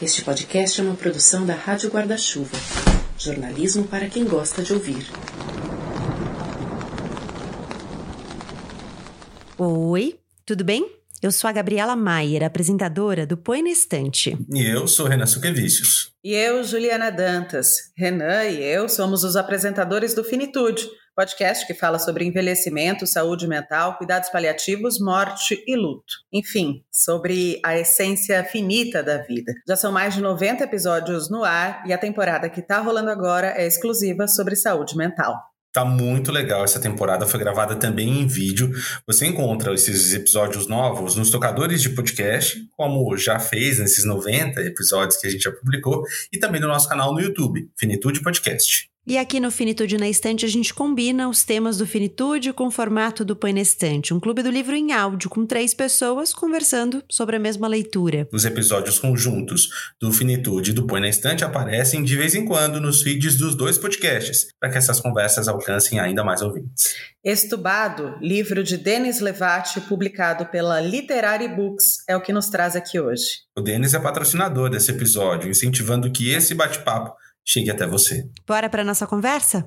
Este podcast é uma produção da Rádio Guarda-Chuva. Jornalismo para quem gosta de ouvir. Oi, tudo bem? Eu sou a Gabriela Maier, apresentadora do Põe na Estante. E eu sou Renan Suquevicius. E eu, Juliana Dantas. Renan e eu somos os apresentadores do Finitude, podcast que fala sobre envelhecimento, saúde mental, cuidados paliativos, morte e luto. Enfim, sobre a essência finita da vida. Já são mais de 90 episódios no ar e a temporada que está rolando agora é exclusiva sobre saúde mental. Tá muito legal essa temporada, foi gravada também em vídeo. Você encontra esses episódios novos nos tocadores de podcast, como já fez nesses 90 episódios que a gente já publicou, e também no nosso canal no YouTube, Finitude Podcast. E aqui no Finitude na Estante a gente combina os temas do Finitude com o formato do Põe na Estante, um clube do livro em áudio com três pessoas conversando sobre a mesma leitura. Os episódios conjuntos do Finitude e do Põe na Estante aparecem de vez em quando nos feeds dos dois podcasts, para que essas conversas alcancem ainda mais ouvintes. Estubado, livro de Denis Levati, publicado pela Literary Books, é o que nos traz aqui hoje. O Denis é patrocinador desse episódio, incentivando que esse bate-papo chegue até você. Bora para nossa conversa?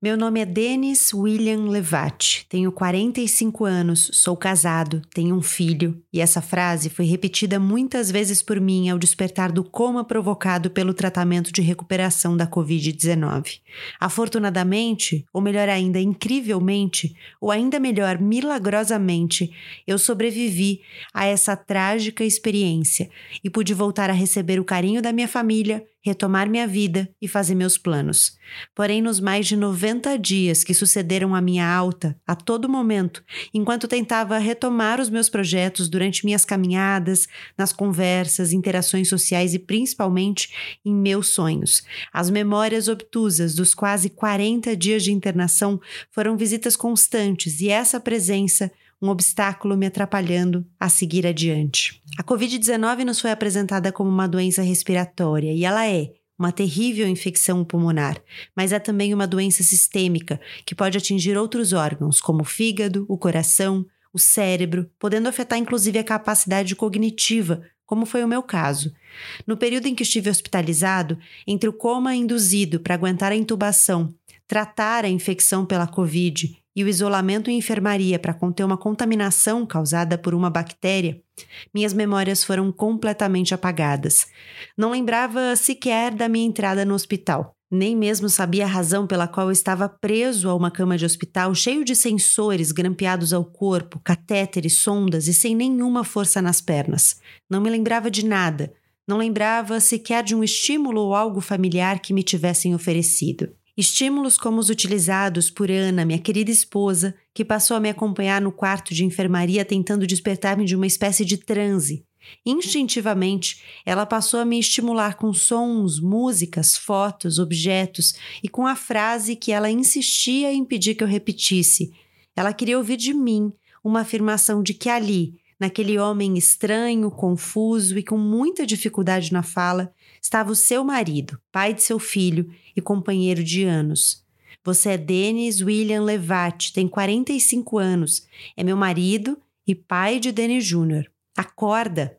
Meu nome é Denis William Levati, tenho 45 anos, sou casado, tenho um filho, e essa frase foi repetida muitas vezes por mim ao despertar do coma provocado pelo tratamento de recuperação da Covid-19. Afortunadamente, ou melhor ainda, incrivelmente, ou ainda melhor, milagrosamente, eu sobrevivi a essa trágica experiência e pude voltar a receber o carinho da minha família retomar minha vida e fazer meus planos. Porém, nos mais de 90 dias que sucederam à minha alta, a todo momento, enquanto tentava retomar os meus projetos durante minhas caminhadas, nas conversas, interações sociais e principalmente em meus sonhos, as memórias obtusas dos quase 40 dias de internação foram visitas constantes e essa presença um obstáculo me atrapalhando a seguir adiante. A Covid-19 nos foi apresentada como uma doença respiratória e ela é uma terrível infecção pulmonar, mas é também uma doença sistêmica que pode atingir outros órgãos, como o fígado, o coração, o cérebro, podendo afetar inclusive a capacidade cognitiva, como foi o meu caso. No período em que estive hospitalizado, entre o coma induzido para aguentar a intubação, tratar a infecção pela Covid e o isolamento em enfermaria para conter uma contaminação causada por uma bactéria, minhas memórias foram completamente apagadas. Não lembrava sequer da minha entrada no hospital. Nem mesmo sabia a razão pela qual eu estava preso a uma cama de hospital cheio de sensores grampeados ao corpo, catéteres, sondas e sem nenhuma força nas pernas. Não me lembrava de nada. Não lembrava sequer de um estímulo ou algo familiar que me tivessem oferecido. Estímulos como os utilizados por Ana, minha querida esposa, que passou a me acompanhar no quarto de enfermaria tentando despertar-me de uma espécie de transe. Instintivamente, ela passou a me estimular com sons, músicas, fotos, objetos e com a frase que ela insistia em pedir que eu repetisse. Ela queria ouvir de mim uma afirmação de que ali, naquele homem estranho, confuso e com muita dificuldade na fala, estava o seu marido, pai de seu filho e companheiro de anos. Você é Denis William Levat, tem 45 anos, é meu marido e pai de Denis Jr. Acorda!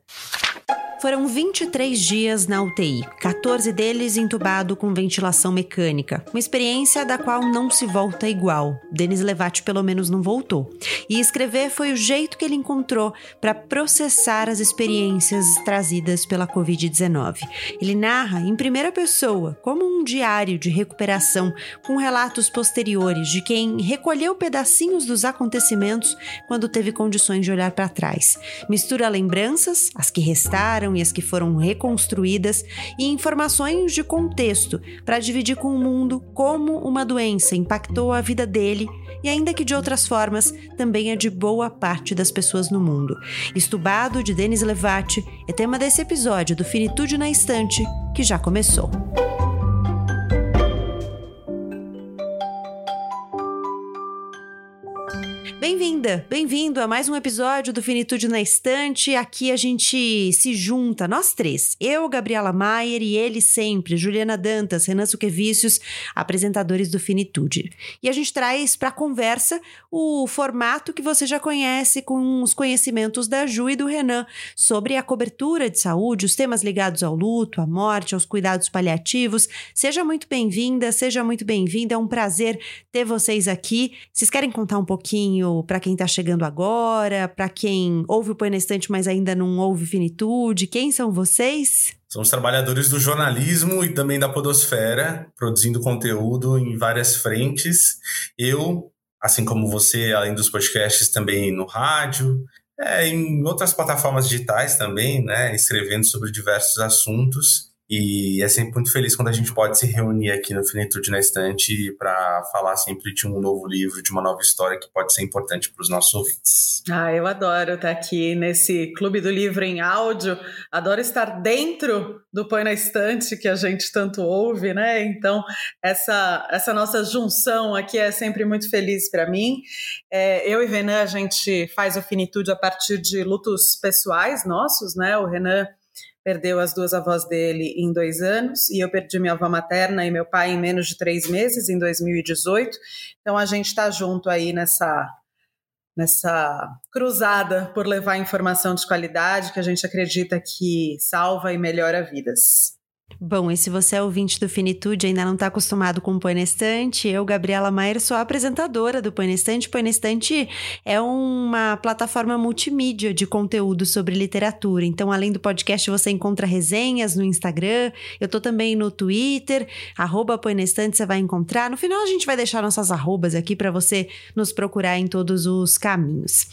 Foram 23 dias na UTI, 14 deles entubado com ventilação mecânica. Uma experiência da qual não se volta igual. Denis Levati pelo menos não voltou. E escrever foi o jeito que ele encontrou para processar as experiências trazidas pela Covid-19. Ele narra em primeira pessoa, como um diário de recuperação, com relatos posteriores de quem recolheu pedacinhos dos acontecimentos quando teve condições de olhar para trás. Mistura lembranças, as que restaram e as que foram reconstruídas, e informações de contexto para dividir com o mundo como uma doença impactou a vida dele e, ainda que de outras formas, também a de boa parte das pessoas no mundo. Estubado de Denis Levati é tema desse episódio do Finitude na Estante, que já começou. Bem-vinda, bem-vindo a mais um episódio do Finitude na Estante. Aqui a gente se junta, nós três. Eu, Gabriela Maier e ele sempre, Juliana Dantas, Renan Suquevicius, apresentadores do Finitude. E a gente traz para conversa o formato que você já conhece com os conhecimentos da Ju e do Renan sobre a cobertura de saúde, os temas ligados ao luto, à morte, aos cuidados paliativos. Seja muito bem-vinda, seja muito bem-vinda. É um prazer ter vocês aqui. Vocês querem contar um pouquinho para quem está chegando agora, para quem ouve o Põe na Estante, mas ainda não ouve Finitude? Quem são vocês? São os trabalhadores do jornalismo e também da podosfera, produzindo conteúdo em várias frentes. Eu, assim como você, além dos podcasts, também no rádio, é, em outras plataformas digitais também, né, escrevendo sobre diversos assuntos. E é sempre muito feliz quando a gente pode se reunir aqui no Finitude na Estante para falar sempre de um novo livro, de uma nova história que pode ser importante para os nossos ouvintes. Ah, eu adoro estar aqui nesse Clube do Livro em áudio. Adoro estar dentro do Põe na Estante que a gente tanto ouve, né? Então, essa, essa nossa junção aqui é sempre muito feliz para mim. É, eu e Renan, a gente faz o Finitude a partir de lutos pessoais nossos, né? O Renan perdeu as duas avós dele em dois anos, e eu perdi minha avó materna e meu pai em menos de três meses, em 2018. Então a gente está junto aí nessa nessa cruzada por levar informação de qualidade que a gente acredita que salva e melhora vidas. Bom, e se você é ouvinte do Finitude e ainda não está acostumado com o Põe eu, Gabriela Maier, sou a apresentadora do Põe. Põe Estante é uma plataforma multimídia de conteúdo sobre literatura. Então, além do podcast, você encontra resenhas no Instagram. Eu estou também no Twitter, arroba Põe você vai encontrar. No final, a gente vai deixar nossas arrobas aqui para você nos procurar em todos os caminhos.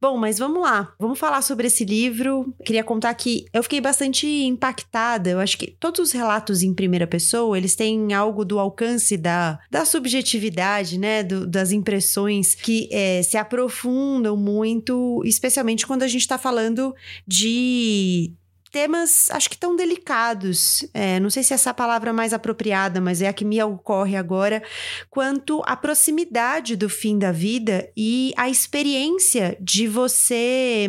Bom, mas vamos lá. Vamos falar sobre esse livro. Queria contar que eu fiquei bastante impactada. Eu acho que todos os relatos em primeira pessoa, eles têm algo do alcance da, da subjetividade, né? Do, das impressões que é, se aprofundam muito, especialmente quando a gente está falando de temas, acho que tão delicados, é, não sei se essa é a palavra mais apropriada, mas é a que me ocorre agora, quanto à proximidade do fim da vida e a experiência de você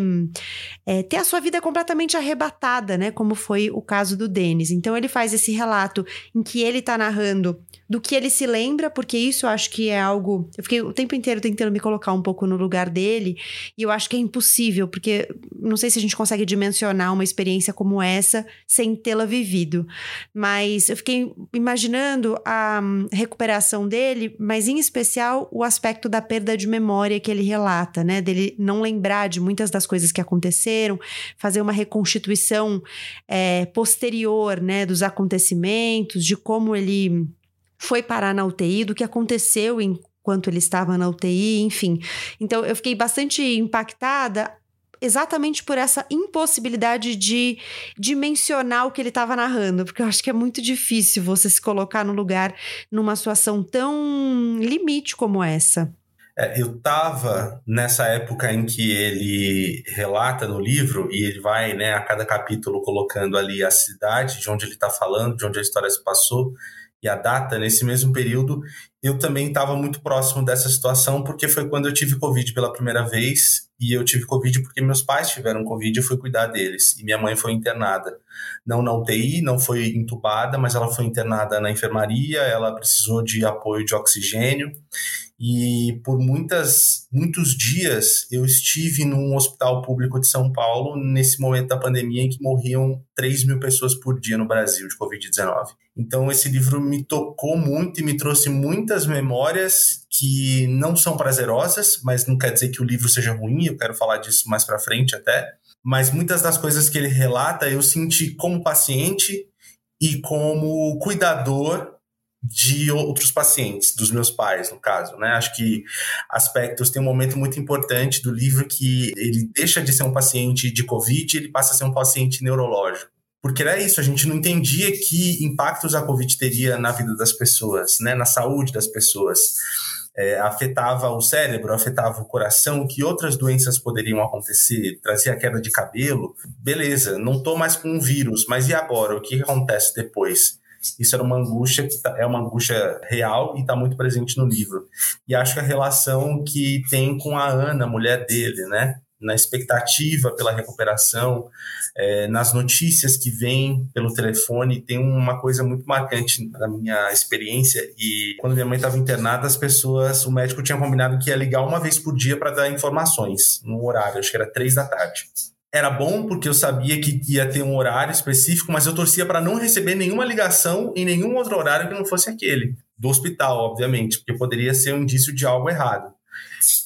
é, ter a sua vida completamente arrebatada, né? Como foi o caso do Denis. Então ele faz esse relato em que ele está narrando do que ele se lembra, porque isso eu acho que é algo. Eu fiquei o tempo inteiro tentando me colocar um pouco no lugar dele, e eu acho que é impossível, porque não sei se a gente consegue dimensionar uma experiência como essa sem tê-la vivido. Mas eu fiquei imaginando a hum, recuperação dele, mas em especial o aspecto da perda de memória que ele relata, né? Dele não lembrar de muitas das coisas que aconteceram, fazer uma reconstituição é, posterior, né, dos acontecimentos, de como ele foi parar na UTI, do que aconteceu enquanto ele estava na UTI, enfim. Então eu fiquei bastante impactada exatamente por essa impossibilidade de dimensionar o que ele estava narrando, porque eu acho que é muito difícil você se colocar no lugar numa situação tão limite como essa. É, eu estava nessa época em que ele relata no livro e ele vai, né, a cada capítulo colocando ali a cidade de onde ele está falando, de onde a história se passou e a data, nesse mesmo período, eu também estava muito próximo dessa situação, porque foi quando eu tive Covid pela primeira vez, e eu tive Covid porque meus pais tiveram Covid eu fui cuidar deles, e minha mãe foi internada. Não na UTI, não foi entubada, mas ela foi internada na enfermaria, ela precisou de apoio de oxigênio, e por muitas, muitos dias eu estive num hospital público de São Paulo nesse momento da pandemia em que morriam 3 mil pessoas por dia no Brasil de Covid-19. Então esse livro me tocou muito e me trouxe muitas memórias que não são prazerosas, mas não quer dizer que o livro seja ruim, eu quero falar disso mais para frente até. Mas muitas das coisas que ele relata eu senti como paciente e como cuidador de outros pacientes, dos meus pais, no caso, né? Acho que aspectos tem um momento muito importante do livro que ele deixa de ser um paciente de COVID, ele passa a ser um paciente neurológico. Porque era isso, a gente não entendia que impactos a Covid teria na vida das pessoas, né? Na saúde das pessoas. É, afetava o cérebro, afetava o coração, que outras doenças poderiam acontecer, trazia queda de cabelo. Beleza, não tô mais com um vírus, mas e agora? O que acontece depois? Isso era uma angústia que tá, é uma angústia real e está muito presente no livro. E acho que a relação que tem com a Ana, mulher dele, né? na expectativa pela recuperação, é, nas notícias que vêm pelo telefone. Tem uma coisa muito marcante na minha experiência. E quando minha mãe estava internada, as pessoas, o médico tinha combinado que ia ligar uma vez por dia para dar informações, no horário, acho que era três da tarde. Era bom porque eu sabia que ia ter um horário específico, mas eu torcia para não receber nenhuma ligação em nenhum outro horário que não fosse aquele. Do hospital, obviamente, porque poderia ser um indício de algo errado.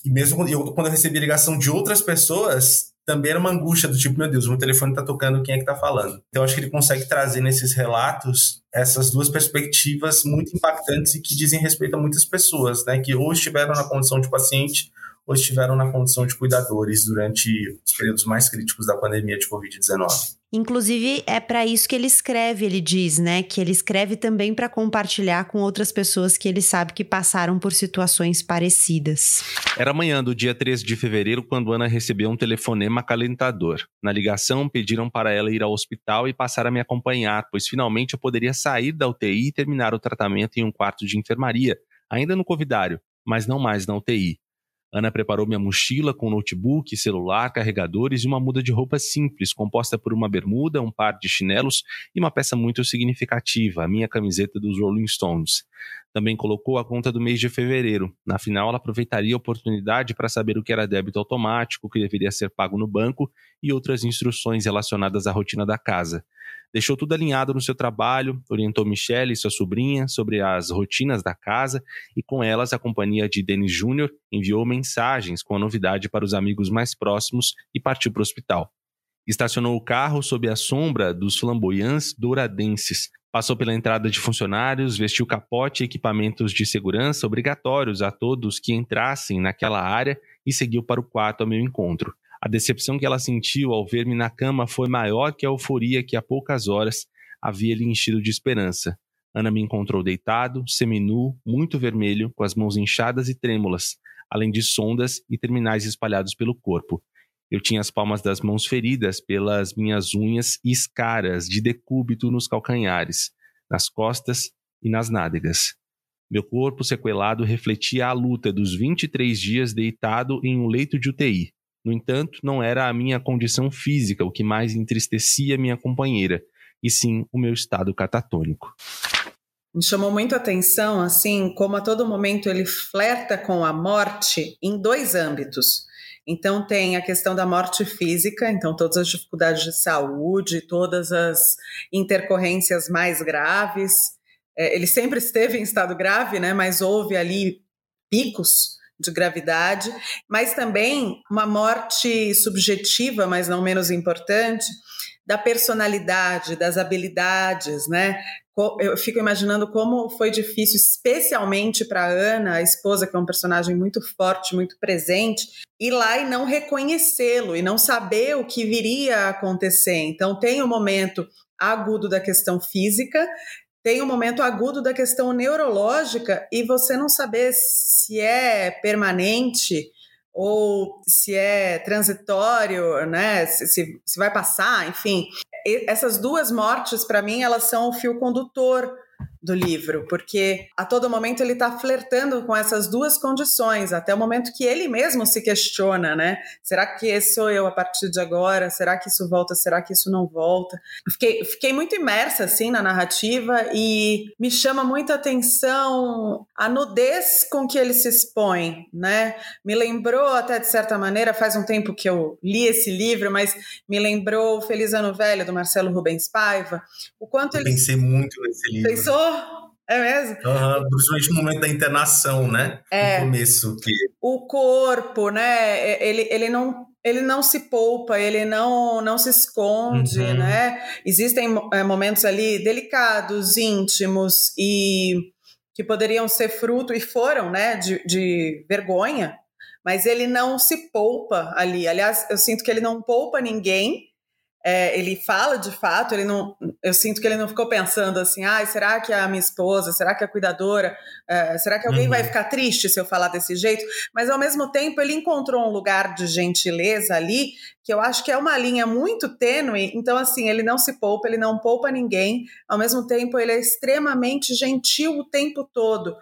E mesmo quando eu, quando eu ligação de outras pessoas, também era uma angústia do tipo, meu Deus, meu telefone está tocando, quem é que está falando? Então, acho que ele consegue trazer nesses relatos essas duas perspectivas muito impactantes e que dizem respeito a muitas pessoas, né? Que ou estiveram na condição de paciente ou estiveram na condição de cuidadores durante os períodos mais críticos da pandemia de Covid-19. Inclusive, é para isso que ele escreve, ele diz, né? Que ele escreve também para compartilhar com outras pessoas que ele sabe que passaram por situações parecidas. Era manhã do dia 13 de fevereiro quando Ana recebeu um telefonema acalentador. Na ligação, pediram para ela ir ao hospital e passar a me acompanhar, pois finalmente eu poderia sair da UTI e terminar o tratamento em um quarto de enfermaria, ainda no Covidário, mas não mais na UTI. Ana preparou minha mochila com notebook, celular, carregadores e uma muda de roupa simples, composta por uma bermuda, um par de chinelos e uma peça muito significativa, a minha camiseta dos Rolling Stones. Também colocou a conta do mês de fevereiro. Na final, ela aproveitaria a oportunidade para saber o que era débito automático, o que deveria ser pago no banco e outras instruções relacionadas à rotina da casa. Deixou tudo alinhado no seu trabalho, orientou Michelle e sua sobrinha sobre as rotinas da casa e com elas a companhia de Denis Júnior enviou mensagens com a novidade para os amigos mais próximos e partiu para o hospital. Estacionou o carro sob a sombra dos flamboyantes douradenses. Passou pela entrada de funcionários, vestiu capote e equipamentos de segurança obrigatórios a todos que entrassem naquela área e seguiu para o quarto ao meu encontro. A decepção que ela sentiu ao ver-me na cama foi maior que a euforia que há poucas horas havia lhe enchido de esperança. Ana me encontrou deitado, seminu, muito vermelho, com as mãos inchadas e trêmulas, além de sondas e terminais espalhados pelo corpo. Eu tinha as palmas das mãos feridas pelas minhas unhas e escaras de decúbito nos calcanhares, nas costas e nas nádegas. Meu corpo sequelado refletia a luta dos 23 dias deitado em um leito de UTI, no entanto, não era a minha condição física o que mais entristecia minha companheira, e sim o meu estado catatônico. Me chamou muito a atenção, assim, como a todo momento ele flerta com a morte em dois âmbitos. Então, tem a questão da morte física, então, todas as dificuldades de saúde, todas as intercorrências mais graves. É, ele sempre esteve em estado grave, né, mas houve ali picos de gravidade, mas também uma morte subjetiva, mas não menos importante, da personalidade, das habilidades, né? Eu fico imaginando como foi difícil, especialmente para Ana, a esposa, que é um personagem muito forte, muito presente, ir lá e não reconhecê-lo e não saber o que viria a acontecer. Então, tem o um momento agudo da questão física, tem um momento agudo da questão neurológica e você não saber se é permanente ou se é transitório, né? Se, se, se vai passar, enfim. E essas duas mortes, para mim, elas são o fio condutor do livro, porque a todo momento ele está flertando com essas duas condições, até o momento que ele mesmo se questiona, né? Será que sou eu a partir de agora? Será que isso volta? Será que isso não volta? Fiquei, fiquei muito imersa, assim, na narrativa e me chama muita atenção a nudez com que ele se expõe, né? Me lembrou, até de certa maneira, faz um tempo que eu li esse livro, mas me lembrou Feliz Ano Velho, do Marcelo Rubens Paiva, o quanto eu ele... Pensei muito nesse livro. Pensou? É mesmo? Uhum, principalmente no momento da internação, né? É. No começo. Que... O corpo, né? Ele, ele não ele não se poupa, ele não, não se esconde, uhum. né? Existem é, momentos ali delicados, íntimos e que poderiam ser fruto e foram, né, de, de vergonha, mas ele não se poupa ali. Aliás, eu sinto que ele não poupa ninguém é, ele fala de fato, ele não, eu sinto que ele não ficou pensando assim, ah, será que a minha esposa, será que a cuidadora, é, será que alguém uhum. vai ficar triste se eu falar desse jeito? Mas ao mesmo tempo ele encontrou um lugar de gentileza ali que eu acho que é uma linha muito tênue. Então, assim, ele não se poupa, ele não poupa ninguém, ao mesmo tempo, ele é extremamente gentil o tempo todo.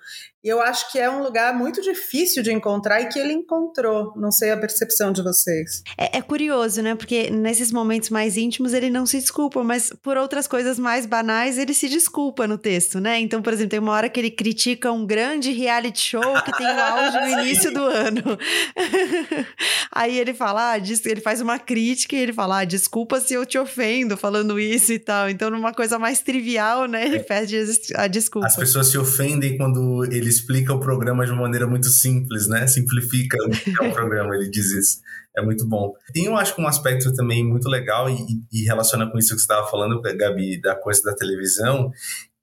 E eu acho que é um lugar muito difícil de encontrar e que ele encontrou. Não sei a percepção de vocês. É, é, curioso, né? Porque nesses momentos mais íntimos ele não se desculpa, mas por outras coisas mais banais ele se desculpa no texto, né? Então, por exemplo, tem uma hora que ele critica um grande reality show que tem o auge no início do ano. Aí ele fala, ah, ele faz uma crítica e ele fala, ah, desculpa se eu te ofendo falando isso e tal. Então, numa coisa mais trivial, né? Ele é. pede a desculpa. As pessoas se ofendem quando ele explica o programa de uma maneira muito simples, né? Simplifica o programa, ele diz isso. É muito bom. Tem, eu acho, um aspecto também muito legal e, e relaciona com isso que você estava falando, Gabi, da coisa da televisão,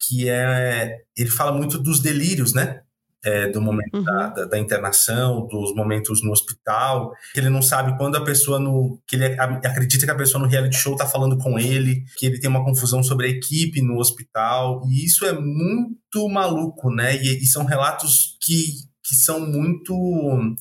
que é. Ele fala muito dos delírios, né? É, do momento uhum. da, da, da, internação, dos momentos no hospital, que ele não sabe quando a pessoa no. que ele acredita que a pessoa no reality show tá falando com ele, que ele tem uma confusão sobre a equipe no hospital, e isso é muito maluco, né? E, e são relatos que que são muito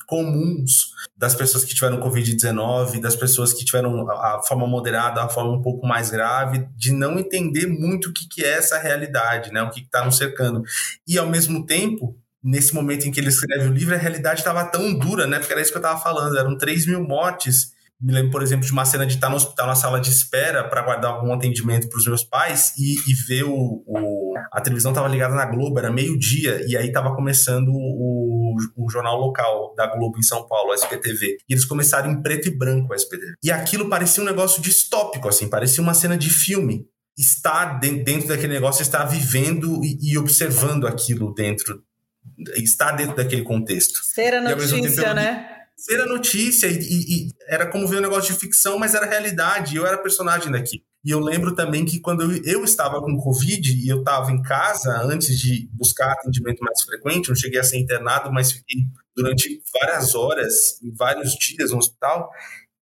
comuns das pessoas que tiveram Covid-19, das pessoas que tiveram a, forma moderada, a forma um pouco mais grave, de não entender muito o que, que é essa realidade, né? o que está nos cercando. E, ao mesmo tempo, nesse momento em que ele escreve o livro, a realidade estava tão dura, né? Porque era isso que eu estava falando, eram 3 mil mortes. Me lembro, por exemplo, de uma cena de estar no hospital na sala de espera para aguardar algum atendimento para os meus pais e, e ver o, o, A televisão estava ligada na Globo, era meio-dia, e aí estava começando o, o, jornal local da Globo em São Paulo, o SPTV. E eles começaram em preto e branco o SPTV. E aquilo parecia um negócio distópico, assim, parecia uma cena de filme estar dentro daquele negócio, estar vivendo e, observando aquilo dentro estar dentro daquele contexto. Ser a notícia, tempo, né? Ser a notícia, e, e, e, era como ver um negócio de ficção, mas era realidade, eu era personagem daqui. E eu lembro também que quando eu, eu estava com Covid e eu estava em casa antes de buscar atendimento mais frequente, não cheguei a ser internado, mas fiquei durante várias horas, vários dias no hospital,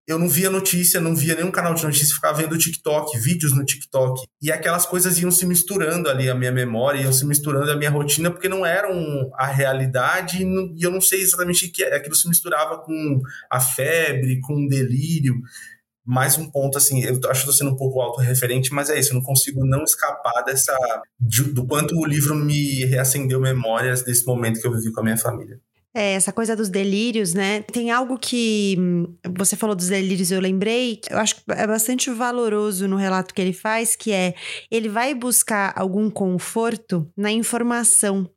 eu não via notícia, não via nenhum canal de notícia, ficava vendo TikTok, vídeos no TikTok. E aquelas coisas iam se misturando ali, a minha memória, iam se misturando a minha rotina, porque não eram a realidade e eu não sei exatamente o que é. Aquilo se misturava com a febre, com o delírio. Mais um ponto, assim, eu acho que estou sendo um pouco autorreferente, mas é isso, eu não consigo não escapar dessa. do quanto o livro me reacendeu memórias desse momento que eu vivi com a minha família. É, essa coisa dos delírios, né? Tem algo que hum, você falou dos delírios, eu lembrei, eu acho que é bastante valoroso no relato que ele faz, que é ele vai buscar algum conforto na informação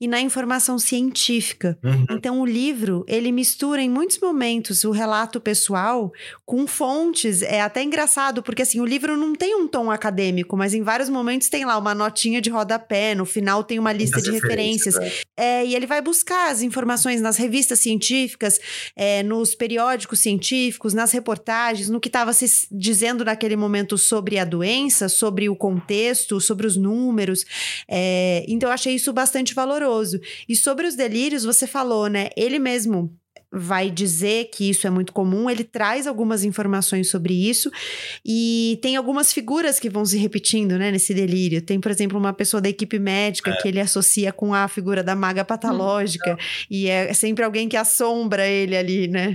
e na informação científica. Uhum. Então o livro, ele mistura em muitos momentos o relato pessoal com fontes. É até engraçado, porque assim, o livro não tem um tom acadêmico, mas em vários momentos tem lá uma notinha de rodapé, no final tem uma lista de referências. Né? É, e ele vai buscar as informações informações nas revistas científicas, é, nos periódicos científicos, nas reportagens, no que estava se dizendo naquele momento sobre a doença, sobre o contexto, sobre os números. É, então, eu achei isso bastante valoroso. E sobre os delírios, você falou, né? Ele mesmo vai dizer que isso é muito comum, ele traz algumas informações sobre isso e tem algumas figuras que vão se repetindo, né, nesse delírio. Tem, por exemplo, uma pessoa da equipe médica é. que ele associa com a figura da maga patológica hum. e é sempre alguém que assombra ele ali, né?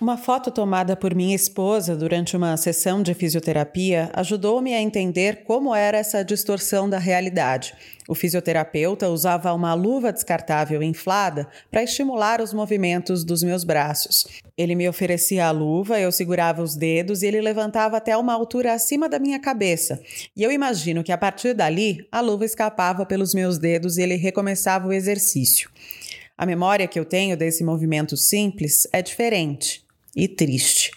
Uma foto tomada por minha esposa durante uma sessão de fisioterapia ajudou-me a entender como era essa distorção da realidade. O fisioterapeuta usava uma luva descartável inflada para estimular os movimentos dos meus braços. Ele me oferecia a luva, eu segurava os dedos e ele levantava até uma altura acima da minha cabeça. E eu imagino que a partir dali a luva escapava pelos meus dedos e ele recomeçava o exercício. A memória que eu tenho desse movimento simples é diferente e triste.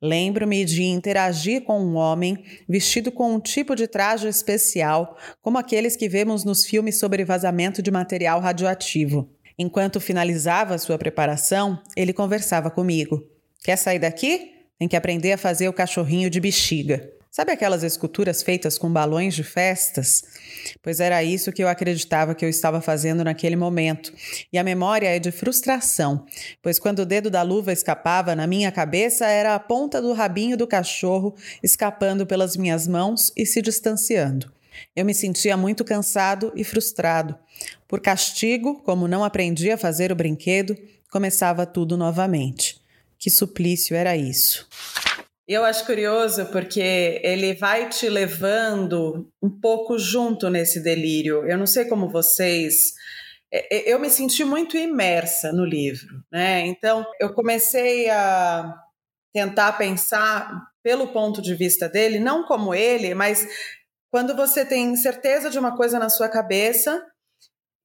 Lembro-me de interagir com um homem vestido com um tipo de traje especial, como aqueles que vemos nos filmes sobre vazamento de material radioativo. Enquanto finalizava sua preparação, ele conversava comigo. Quer sair daqui? Tem que aprender a fazer o cachorrinho de bexiga. Sabe aquelas esculturas feitas com balões de festas? Pois era isso que eu acreditava que eu estava fazendo naquele momento. E a memória é de frustração, pois quando o dedo da luva escapava na minha cabeça, era a ponta do rabinho do cachorro escapando pelas minhas mãos e se distanciando. Eu me sentia muito cansado e frustrado. Por castigo, como não aprendi a fazer o brinquedo, começava tudo novamente. Que suplício era isso! Eu acho curioso porque ele vai te levando um pouco junto nesse delírio. Eu não sei como vocês. É, é, eu me senti muito imersa no livro, né? Então eu comecei a tentar pensar pelo ponto de vista dele, não como ele, mas quando você tem certeza de uma coisa na sua cabeça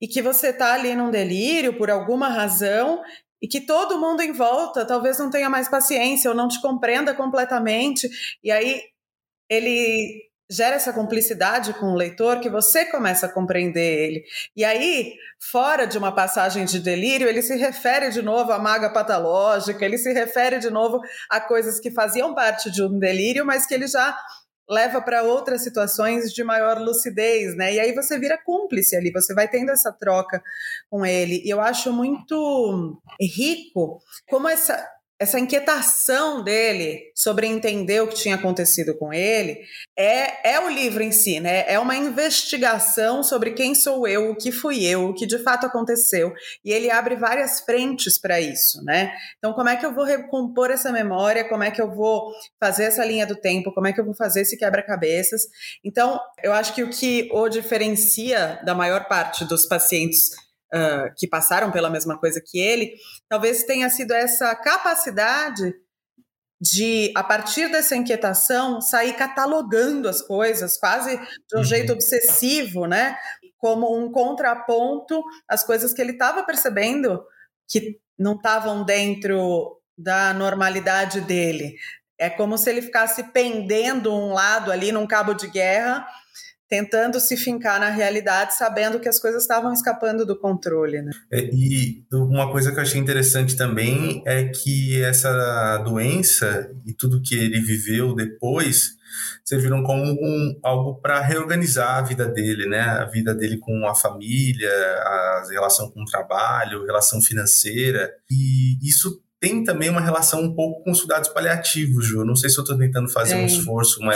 e que você está ali num delírio por alguma razão e que todo mundo em volta talvez não tenha mais paciência ou não te compreenda completamente, e aí ele gera essa cumplicidade com o leitor que você começa a compreender ele. E aí, fora de uma passagem de delírio, ele se refere de novo à maga patológica, ele se refere de novo a coisas que faziam parte de um delírio, mas que ele já leva para outras situações de maior lucidez, né? E aí você vira cúmplice ali, você vai tendo essa troca com ele. E eu acho muito rico como essa essa inquietação dele sobre entender o que tinha acontecido com ele é, é o livro em si, né? É uma investigação sobre quem sou eu, o que fui eu, o que de fato aconteceu. E ele abre várias frentes para isso, né? Então, como é que eu vou recompor essa memória? Como é que eu vou fazer essa linha do tempo? Como é que eu vou fazer esse quebra-cabeças? Então, eu acho que o que o diferencia da maior parte dos pacientes uh, que passaram pela mesma coisa que ele, talvez tenha sido essa capacidade de, a partir dessa inquietação, sair catalogando as coisas, quase de um uhum. jeito obsessivo, né? Como um contraponto às coisas que ele estava percebendo que não estavam dentro da normalidade dele. É como se ele ficasse pendendo um lado ali num cabo de guerra tentando se fincar na realidade, sabendo que as coisas estavam escapando do controle. Né? É, e uma coisa que eu achei interessante também é que essa doença e tudo que ele viveu depois serviram como um, algo para reorganizar a vida dele, né? A vida dele com a família, a relação com o trabalho, relação financeira. E isso tem também uma relação um pouco com os cuidados paliativos, Ju. Não sei se eu estou tentando fazer é. um esforço, uma,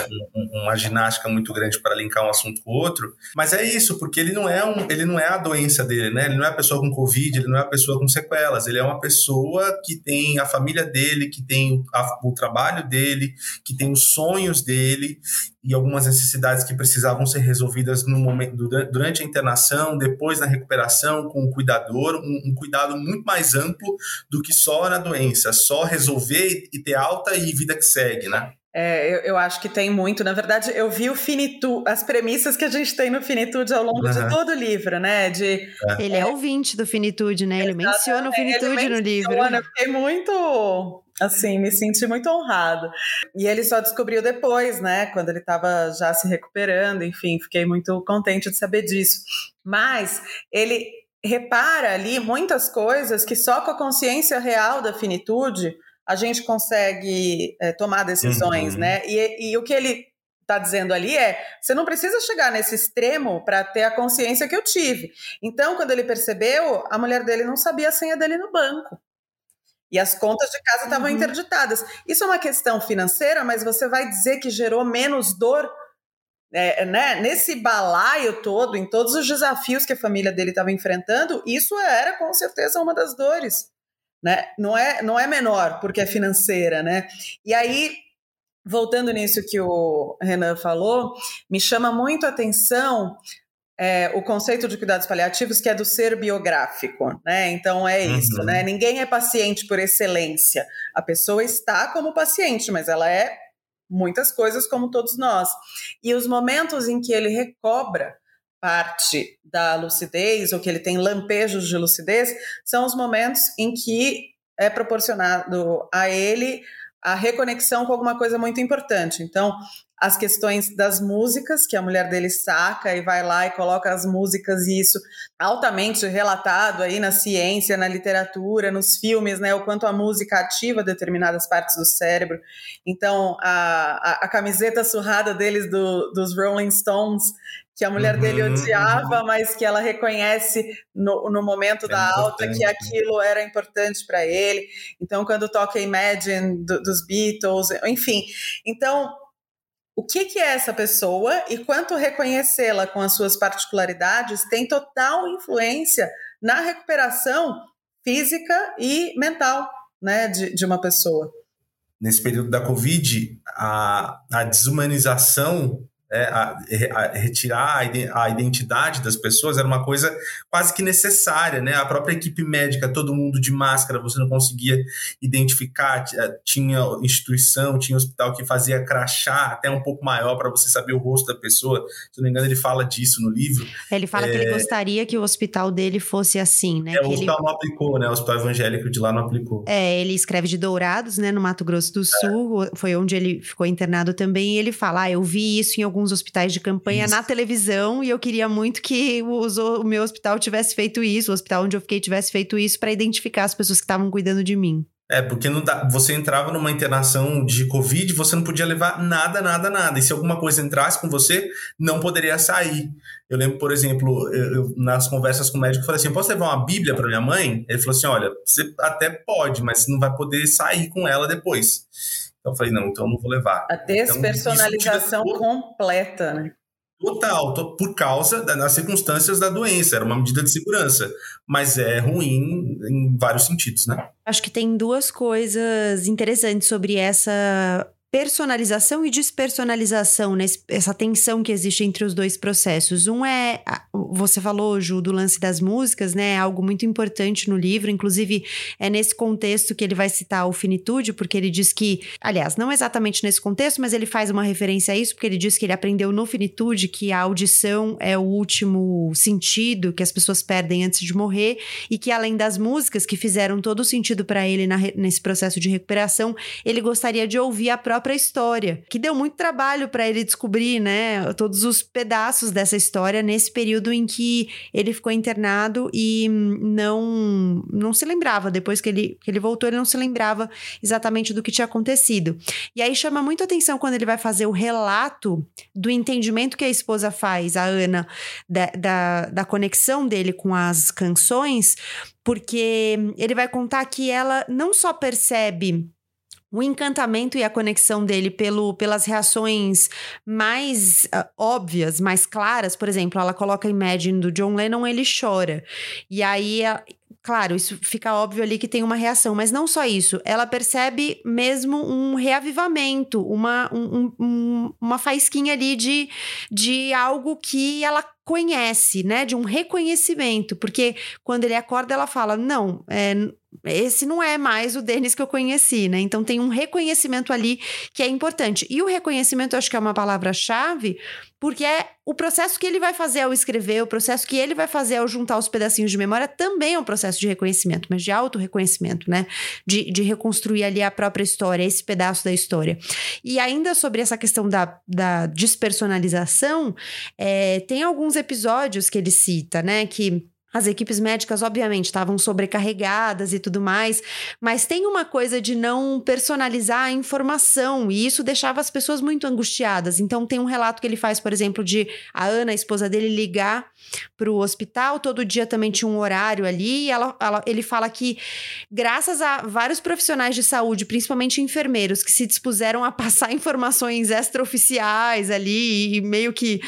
uma ginástica muito grande para linkar um assunto com o outro, mas é isso, porque ele não é um, ele não é a doença dele, né? Ele não é a pessoa com Covid, ele não é a pessoa com sequelas, ele é uma pessoa que tem a família dele, que tem a, o trabalho dele, que tem os sonhos dele e algumas necessidades que precisavam ser resolvidas no momento durante a internação, depois na recuperação com o cuidador, um, um cuidado muito mais amplo do que só na doença, só resolver e ter alta e vida que segue, né? É, eu, eu, acho que tem muito. Na verdade, eu vi o finitude, as premissas que a gente tem no Finitude ao longo uhum. de todo o livro, né? De, é. Ele é, é ouvinte do Finitude, né? Ele menciona o Finitude menciona, no livro. Eu fiquei muito, assim, me senti muito honrado. E ele só descobriu depois, né? Quando ele estava já se recuperando, enfim, fiquei muito contente de saber disso. Mas ele repara ali muitas coisas que só com a consciência real da finitude a gente consegue é, tomar decisões, uhum. né? E, e o que ele está dizendo ali é: você não precisa chegar nesse extremo para ter a consciência que eu tive. Então, quando ele percebeu, a mulher dele não sabia a senha dele no banco. E as contas de casa estavam uhum. interditadas. Isso é uma questão financeira, mas você vai dizer que gerou menos dor é, né? nesse balaio todo, em todos os desafios que a família dele estava enfrentando, isso era com certeza uma das dores né? Não é, não é menor porque é financeira, né? E aí, voltando nisso que o Renan falou, me chama muito a atenção é, o conceito de cuidados paliativos que é do ser biográfico, né? Então é isso, uhum. né? Ninguém é paciente por excelência. A pessoa está como paciente, mas ela é muitas coisas como todos nós. E os momentos em que ele recobra parte da lucidez, ou que ele tem lampejos de lucidez, são os momentos em que é proporcionado a ele a reconexão com alguma coisa muito importante. Então, as questões das músicas, que a mulher dele saca e vai lá e coloca as músicas, e isso altamente relatado aí na ciência, na literatura, nos filmes, né? O quanto a música ativa determinadas partes do cérebro. Então, a, a, a camiseta surrada deles, do, dos Rolling Stones, que a mulher uhum, dele odiava, uhum. mas que ela reconhece no, no momento é da alta que aquilo era importante para ele. Então, quando toca Imagine do, dos Beatles, enfim. Então, o que, que é essa pessoa e quanto reconhecê-la com as suas particularidades tem total influência na recuperação física e mental né, de, de uma pessoa. nesse período da Covid, a, a desumanização é, a, a, retirar a identidade das pessoas era uma coisa quase que necessária, né? A própria equipe médica, todo mundo de máscara, você não conseguia identificar, eh, tinha instituição, tinha hospital que fazia crachá até um pouco maior para você saber o rosto da pessoa. Se não me engano, ele fala disso no livro. Ele fala é... que ele é. gostaria que o hospital dele fosse assim, né? É, que o hospital ele... não aplicou, né? O hospital evangélico de lá não aplicou. É, ele escreve de Dourados, né, no Mato Grosso do Sul, é. foi onde ele ficou internado também, e ele fala: ah, eu vi isso em algum alguns hospitais de campanha isso. na televisão e eu queria muito que o, o meu hospital tivesse feito isso, o hospital onde eu fiquei tivesse feito isso para identificar as pessoas que estavam cuidando de mim. É, porque não dá, você entrava numa internação de Covid, você não podia levar nada, nada, nada. E se alguma coisa entrasse com você, não poderia sair. Eu lembro, por exemplo, eu, eu, nas conversas com o médico, eu falei assim: posso levar uma Bíblia para minha mãe? Ele falou assim: olha, você até pode, mas você não vai poder sair com ela depois. Então eu falei, não, então eu não vou levar. A despersonalização então, completa, né? Total, por causa das circunstâncias da doença, era uma medida de segurança, mas é ruim em vários sentidos, né? Acho que tem duas coisas interessantes sobre essa personalização e despersonalização, né? essa tensão que existe entre os dois processos. Um é, você falou, Ju, do lance das músicas, né? É algo muito importante no livro, inclusive é nesse contexto que ele vai citar o Finitude, porque ele diz que, aliás, não exatamente nesse contexto, mas ele faz uma referência a isso, porque ele diz que ele aprendeu no Finitude que a audição é o último sentido que as pessoas perdem antes de morrer e que além das músicas que fizeram todo o sentido para ele na, nesse processo de recuperação, ele gostaria de ouvir a própria própria história, que deu muito trabalho para ele descobrir, né, todos os pedaços dessa história nesse período em que ele ficou internado e não não se lembrava depois que ele que ele voltou, ele não se lembrava exatamente do que tinha acontecido. E aí chama muito atenção quando ele vai fazer o relato do entendimento que a esposa faz, a Ana, da, da, da conexão dele com as canções, porque ele vai contar que ela não só percebe o encantamento e a conexão dele pelo, pelas reações mais uh, óbvias, mais claras. Por exemplo, ela coloca Imagine do John Lennon, ele chora. E aí, claro, isso fica óbvio ali que tem uma reação, mas não só isso. Ela percebe mesmo um reavivamento, uma, um, um, uma faísquinha ali de, de algo que ela conhece, né? De um reconhecimento, porque quando ele acorda, ela fala: Não, é, esse não é mais o Denis que eu conheci, né? Então tem um reconhecimento ali que é importante. E o reconhecimento, acho que é uma palavra-chave, porque é o processo que ele vai fazer ao escrever, o processo que ele vai fazer ao juntar os pedacinhos de memória também é um processo de reconhecimento, mas de auto-reconhecimento, né? De, de reconstruir ali a própria história, esse pedaço da história. E ainda sobre essa questão da, da despersonalização, é, tem alguns episódios que ele cita, né? Que as equipes médicas, obviamente, estavam sobrecarregadas e tudo mais, mas tem uma coisa de não personalizar a informação e isso deixava as pessoas muito angustiadas. Então, tem um relato que ele faz, por exemplo, de a Ana, a esposa dele, ligar para o hospital, todo dia também tinha um horário ali, e ela, ela, ele fala que, graças a vários profissionais de saúde, principalmente enfermeiros, que se dispuseram a passar informações extraoficiais ali e meio que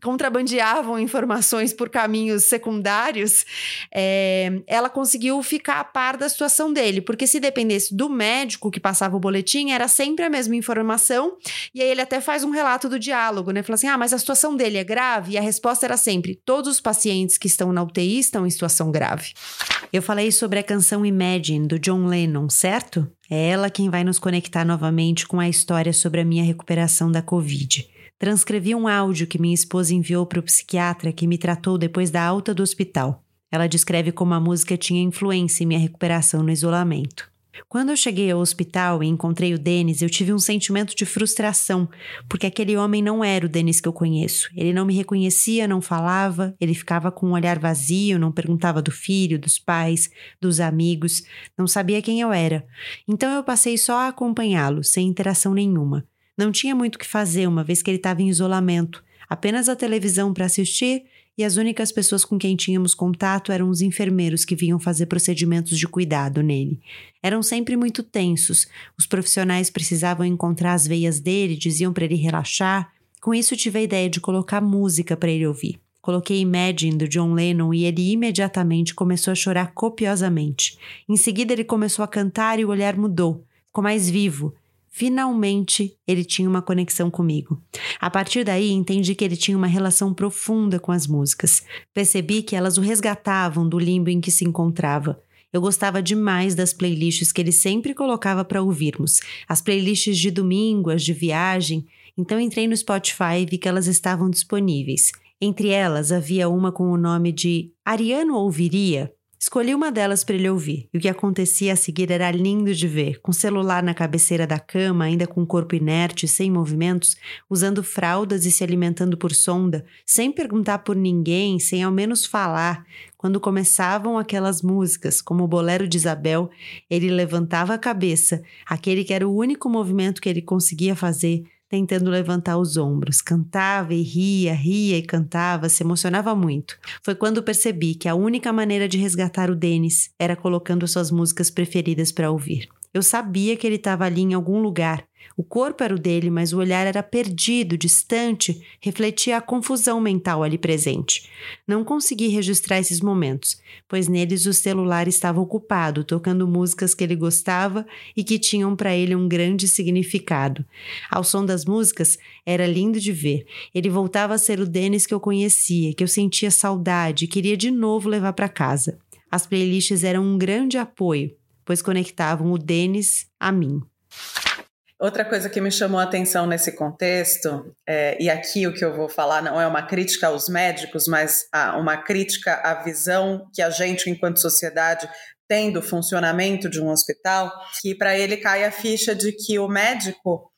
contrabandeavam informações por caminhos secundários secundários, é, ela conseguiu ficar a par da situação dele, porque se dependesse do médico que passava o boletim, era sempre a mesma informação, e aí ele até faz um relato do diálogo, né? Fala assim: ah, mas a situação dele é grave? E a resposta era sempre: todos os pacientes que estão na UTI estão em situação grave. Eu falei sobre a canção Imagine, do John Lennon, certo? É ela quem vai nos conectar novamente com a história sobre a minha recuperação da Covid. Transcrevi um áudio que minha esposa enviou para o psiquiatra que me tratou depois da alta do hospital. Ela descreve como a música tinha influência em minha recuperação no isolamento. Quando eu cheguei ao hospital e encontrei o Denis, eu tive um sentimento de frustração, porque aquele homem não era o Denis que eu conheço. Ele não me reconhecia, não falava, ele ficava com um olhar vazio, não perguntava do filho, dos pais, dos amigos, não sabia quem eu era. Então eu passei só a acompanhá-lo, sem interação nenhuma. Não tinha muito o que fazer, uma vez que ele estava em isolamento. Apenas a televisão para assistir e as únicas pessoas com quem tínhamos contato eram os enfermeiros que vinham fazer procedimentos de cuidado nele. Eram sempre muito tensos. Os profissionais precisavam encontrar as veias dele, diziam para ele relaxar. Com isso, tive a ideia de colocar música para ele ouvir. Coloquei Imagine do John Lennon e ele imediatamente começou a chorar copiosamente. Em seguida, ele começou a cantar e o olhar mudou. ficou mais vivo. Finalmente, ele tinha uma conexão comigo. A partir daí, entendi que ele tinha uma relação profunda com as músicas. Percebi que elas o resgatavam do limbo em que se encontrava. Eu gostava demais das playlists que ele sempre colocava para ouvirmos, as playlists de domingo, as de viagem. Então entrei no Spotify e vi que elas estavam disponíveis. Entre elas havia uma com o nome de Ariano Ouviria, Escolhi uma delas para ele ouvir, e o que acontecia a seguir era lindo de ver, com o celular na cabeceira da cama, ainda com o corpo inerte, sem movimentos, usando fraldas e se alimentando por sonda, sem perguntar por ninguém, sem ao menos falar. Quando começavam aquelas músicas, como o Bolero de Isabel, ele levantava a cabeça, aquele que era o único movimento que ele conseguia fazer, tentando levantar os ombros. Cantava e ria, ria e cantava, se emocionava muito. Foi quando percebi que a única maneira de resgatar o Denis era colocando suas músicas preferidas para ouvir. Eu sabia que ele estava ali em algum lugar, o corpo era o dele, mas o olhar era perdido, distante, refletia a confusão mental ali presente. Não consegui registrar esses momentos, pois neles o celular estava ocupado, tocando músicas que ele gostava e que tinham para ele um grande significado. Ao som das músicas, era lindo de ver. Ele voltava a ser o Denis que eu conhecia, que eu sentia saudade e queria de novo levar para casa. As playlists eram um grande apoio, pois conectavam o Denis a mim. Outra coisa que me chamou a atenção nesse contexto, é, e aqui o que eu vou falar não é uma crítica aos médicos, mas uma crítica à visão que a gente, enquanto sociedade, tem do funcionamento de um hospital, que para ele cai a ficha de que o médico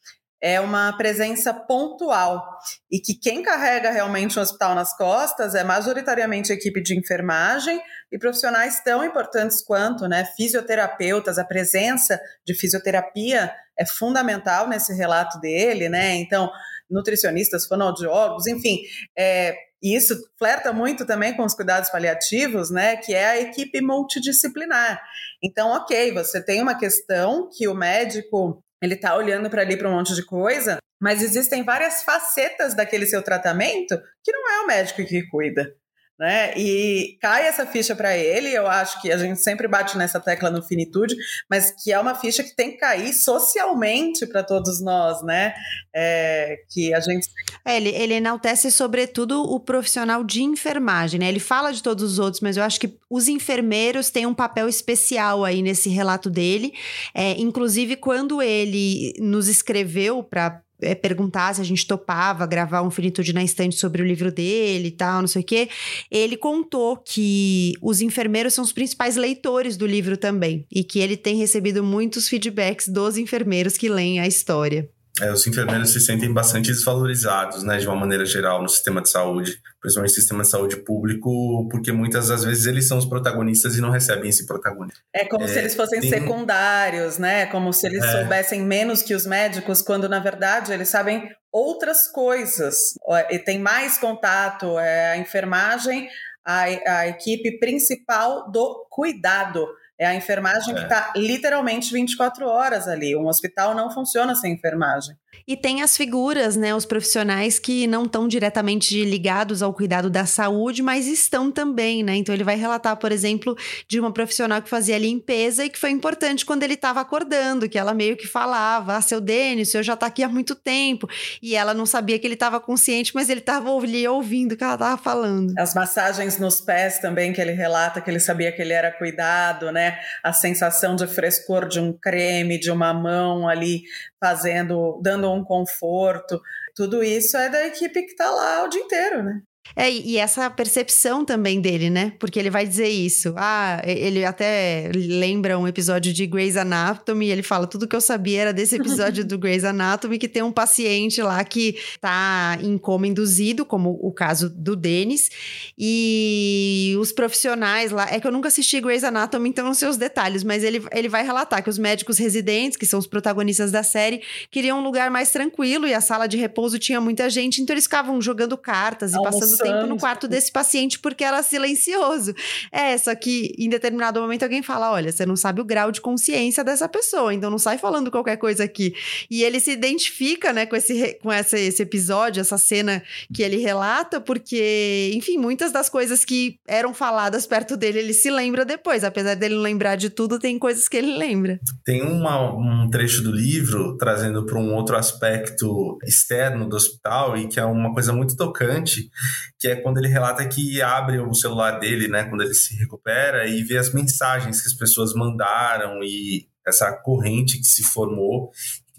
é uma presença pontual e que quem carrega realmente o hospital nas costas é majoritariamente a equipe de enfermagem e profissionais tão importantes quanto, né, fisioterapeutas, a presença de fisioterapia é fundamental nesse relato dele, né, então nutricionistas, fonoaudiólogos, enfim, é, e isso flerta muito também com os cuidados paliativos, né, que é a equipe multidisciplinar. Então, ok, você tem uma questão que o médico ele está olhando para ali para um monte de coisa, mas existem várias facetas daquele seu tratamento que não é o médico que cuida. Né? E cai essa ficha para ele, eu acho que a gente sempre bate nessa tecla no finitude, mas que é uma ficha que tem que cair socialmente para todos nós, né? É, que a gente. É, ele, ele enaltece, sobretudo, o profissional de enfermagem, né? Ele fala de todos os outros, mas eu acho que os enfermeiros têm um papel especial aí nesse relato dele. É, inclusive, quando ele nos escreveu para é, perguntar se a gente topava gravar um Finitude na estante sobre o livro dele e tal, não sei o quê. Ele contou que os enfermeiros são os principais leitores do livro também e que ele tem recebido muitos feedbacks dos enfermeiros que leem a história. É, os enfermeiros se sentem bastante desvalorizados, né, de uma maneira geral, no sistema de saúde, principalmente no sistema de saúde público, porque muitas das vezes eles são os protagonistas e não recebem esse protagonismo. É como é, se eles fossem tem... secundários, né? Como se eles é. soubessem menos que os médicos, quando na verdade eles sabem outras coisas. E tem mais contato, é a enfermagem, a, a equipe principal do cuidado é a enfermagem é. que está literalmente 24 horas ali. Um hospital não funciona sem enfermagem. E tem as figuras, né, os profissionais que não estão diretamente ligados ao cuidado da saúde, mas estão também, né? Então ele vai relatar, por exemplo, de uma profissional que fazia limpeza e que foi importante quando ele estava acordando, que ela meio que falava: "Ah, seu Denis, senhor já está aqui há muito tempo". E ela não sabia que ele estava consciente, mas ele estava ali ouvindo o que ela estava falando. As massagens nos pés também que ele relata que ele sabia que ele era cuidado, né? A sensação de frescor de um creme, de uma mão ali fazendo, dando um conforto. Tudo isso é da equipe que está lá o dia inteiro, né? É, e essa percepção também dele, né? Porque ele vai dizer isso. Ah, ele até lembra um episódio de Grey's Anatomy, ele fala: tudo que eu sabia era desse episódio do Grey's Anatomy, que tem um paciente lá que tá em coma induzido, como o caso do Denis, e os profissionais lá. É que eu nunca assisti Grey's Anatomy, então não sei os detalhes, mas ele, ele vai relatar que os médicos residentes, que são os protagonistas da série, queriam um lugar mais tranquilo e a sala de repouso tinha muita gente, então eles ficavam jogando cartas e passando tempo no quarto desse paciente porque era silencioso. É, só que em determinado momento alguém fala: olha, você não sabe o grau de consciência dessa pessoa, então não sai falando qualquer coisa aqui. E ele se identifica, né, com esse, com essa, esse episódio, essa cena que ele relata, porque, enfim, muitas das coisas que eram faladas perto dele, ele se lembra depois. Apesar dele não lembrar de tudo, tem coisas que ele lembra. Tem uma, um trecho do livro trazendo para um outro aspecto externo do hospital e que é uma coisa muito tocante, que é quando ele relata que abre o celular dele, né, quando ele se recupera e vê as mensagens que as pessoas mandaram e essa corrente que se formou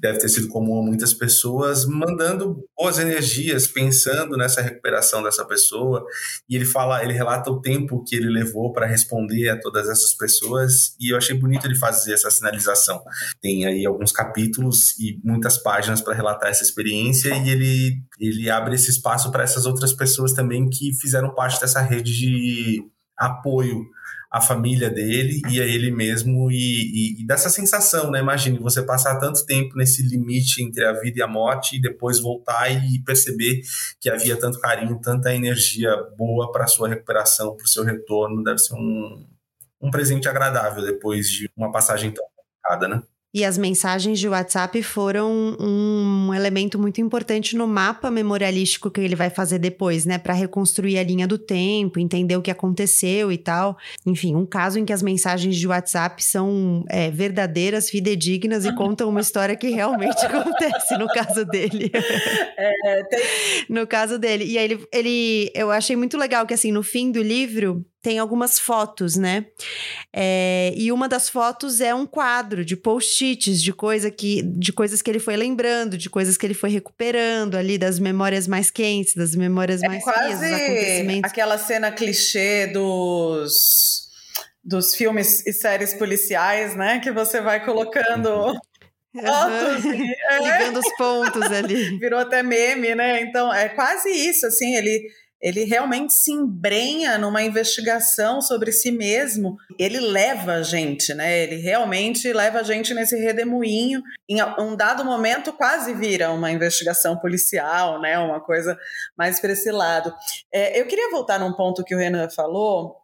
deve ter sido comum a muitas pessoas, mandando boas energias, pensando nessa recuperação dessa pessoa. E ele fala, ele relata o tempo que ele levou para responder a todas essas pessoas, e eu achei bonito ele fazer essa sinalização. Tem aí alguns capítulos e muitas páginas para relatar essa experiência, e ele, ele abre esse espaço para essas outras pessoas também que fizeram parte dessa rede de apoio a família dele e a ele mesmo e, e, e, dessa sensação, né? Imagine você passar tanto tempo nesse limite entre a vida e a morte e depois voltar e perceber que havia tanto carinho, tanta energia boa para sua recuperação, para o seu retorno. Deve ser um, um presente agradável depois de uma passagem tão complicada, né? E as mensagens de WhatsApp foram um elemento muito importante no mapa memorialístico que ele vai fazer depois, né? Para reconstruir a linha do tempo, entender o que aconteceu e tal. Enfim, um caso em que as mensagens de WhatsApp são é, verdadeiras, fidedignas e contam uma história que realmente acontece no caso dele. É, tem... No caso dele. E aí ele, ele. Eu achei muito legal que, assim, no fim do livro, tem algumas fotos, né? É, e uma das fotos é um quadro de post-its, de, coisa que, de coisas que ele foi lembrando, de coisas que ele foi recuperando ali, das memórias mais quentes, das memórias é mais quase frias, acontecimentos. Aquela cena clichê dos, dos filmes e séries policiais, né? Que você vai colocando. Fotos, uhum. é. Ligando os pontos ali. Virou até meme, né? Então, é quase isso, assim, ele ele realmente se embrenha numa investigação sobre si mesmo. Ele leva a gente, né? Ele realmente leva a gente nesse redemoinho. Em um dado momento, quase vira uma investigação policial, né? Uma coisa mais para esse lado. É, eu queria voltar num ponto que o Renan falou,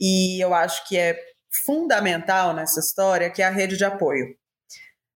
e eu acho que é fundamental nessa história, que é a rede de apoio.